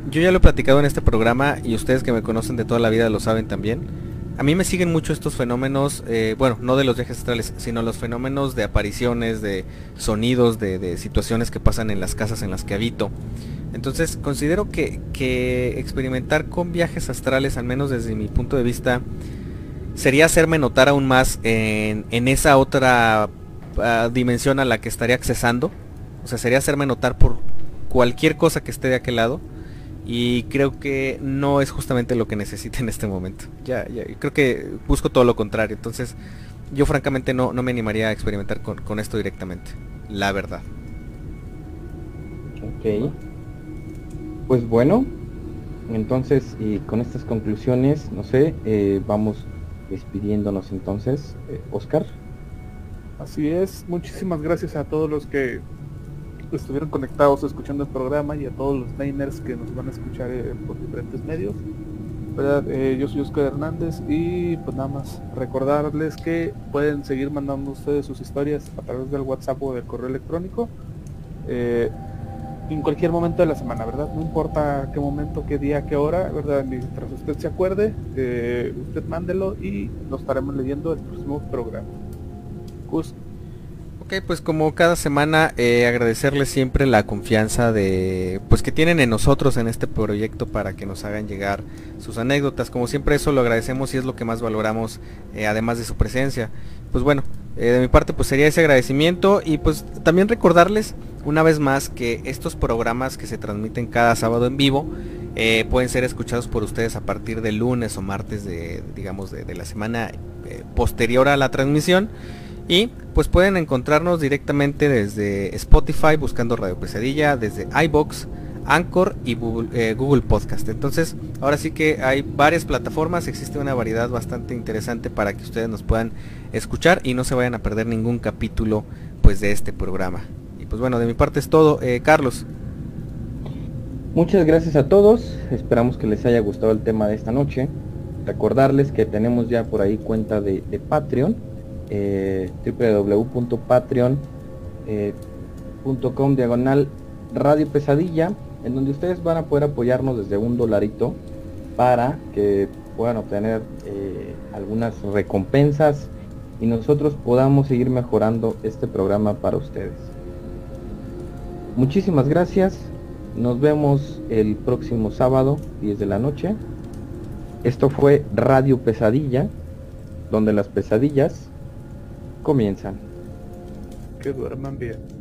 yo ya lo he platicado en este programa y ustedes que me conocen de toda la vida lo saben también a mí me siguen mucho estos fenómenos, eh, bueno, no de los viajes astrales, sino los fenómenos de apariciones, de sonidos, de, situaciones que pasan en las casas en las que habito. Entonces considero que, experimentar con viajes astrales, al menos desde mi punto de vista, sería hacerme notar aún más en, esa otra ah, dimensión a la que estaría accesando. O sea, sería hacerme notar por cualquier cosa que esté de aquel lado y creo que no es justamente lo que necesita en este momento. Ya, ya creo que busco todo lo contrario, entonces yo francamente no, no me animaría a experimentar con, con esto directamente, la verdad. Ok. Pues bueno, entonces y con estas conclusiones, no sé, eh, vamos despidiéndonos entonces. Eh, Oscar. Así es, muchísimas gracias a todos los que estuvieron conectados escuchando el programa y a todos los namers que nos van a escuchar eh, por diferentes medios. Eh, yo soy Oscar Hernández y pues nada más recordarles que pueden seguir mandando ustedes sus historias a través del WhatsApp o del correo electrónico eh, en cualquier momento de la semana, ¿verdad? No importa qué momento, qué día, qué hora, ¿verdad? Mientras usted se acuerde, usted mándelo y lo estaremos leyendo el próximo programa. Ok, pues como cada semana eh, agradecerles siempre la confianza de pues que tienen en nosotros en este proyecto para que nos hagan llegar sus anécdotas. Como siempre eso lo agradecemos y es lo que más valoramos eh, además de su presencia. Pues bueno, eh, de mi parte pues sería ese agradecimiento y pues también recordarles una vez más que estos programas que se transmiten cada sábado en vivo pueden ser escuchados por ustedes a partir de lunes o martes de digamos de la semana posterior a la transmisión. Y pues pueden encontrarnos directamente desde Spotify buscando Radio Pesadilla, desde iBox, Anchor y eh, Google, Podcast. Entonces, ahora sí que hay varias plataformas, existe una variedad bastante interesante para que ustedes nos puedan escuchar y no se vayan a perder ningún capítulo pues de este programa. Y pues bueno, de mi parte es todo. Eh, Carlos. Muchas gracias a todos, esperamos que les haya gustado el tema de esta noche. Recordarles que tenemos ya por ahí cuenta de Patreon eh, www.patreon.com diagonal Radio Pesadilla, en donde ustedes van a poder apoyarnos desde un dolarito para que puedan obtener eh, algunas recompensas y nosotros podamos seguir mejorando este programa para ustedes. Muchísimas gracias. Nos vemos el próximo sábado 10 de la noche. Esto fue Radio Pesadilla, donde las pesadillas comienzan. Que duerman bien.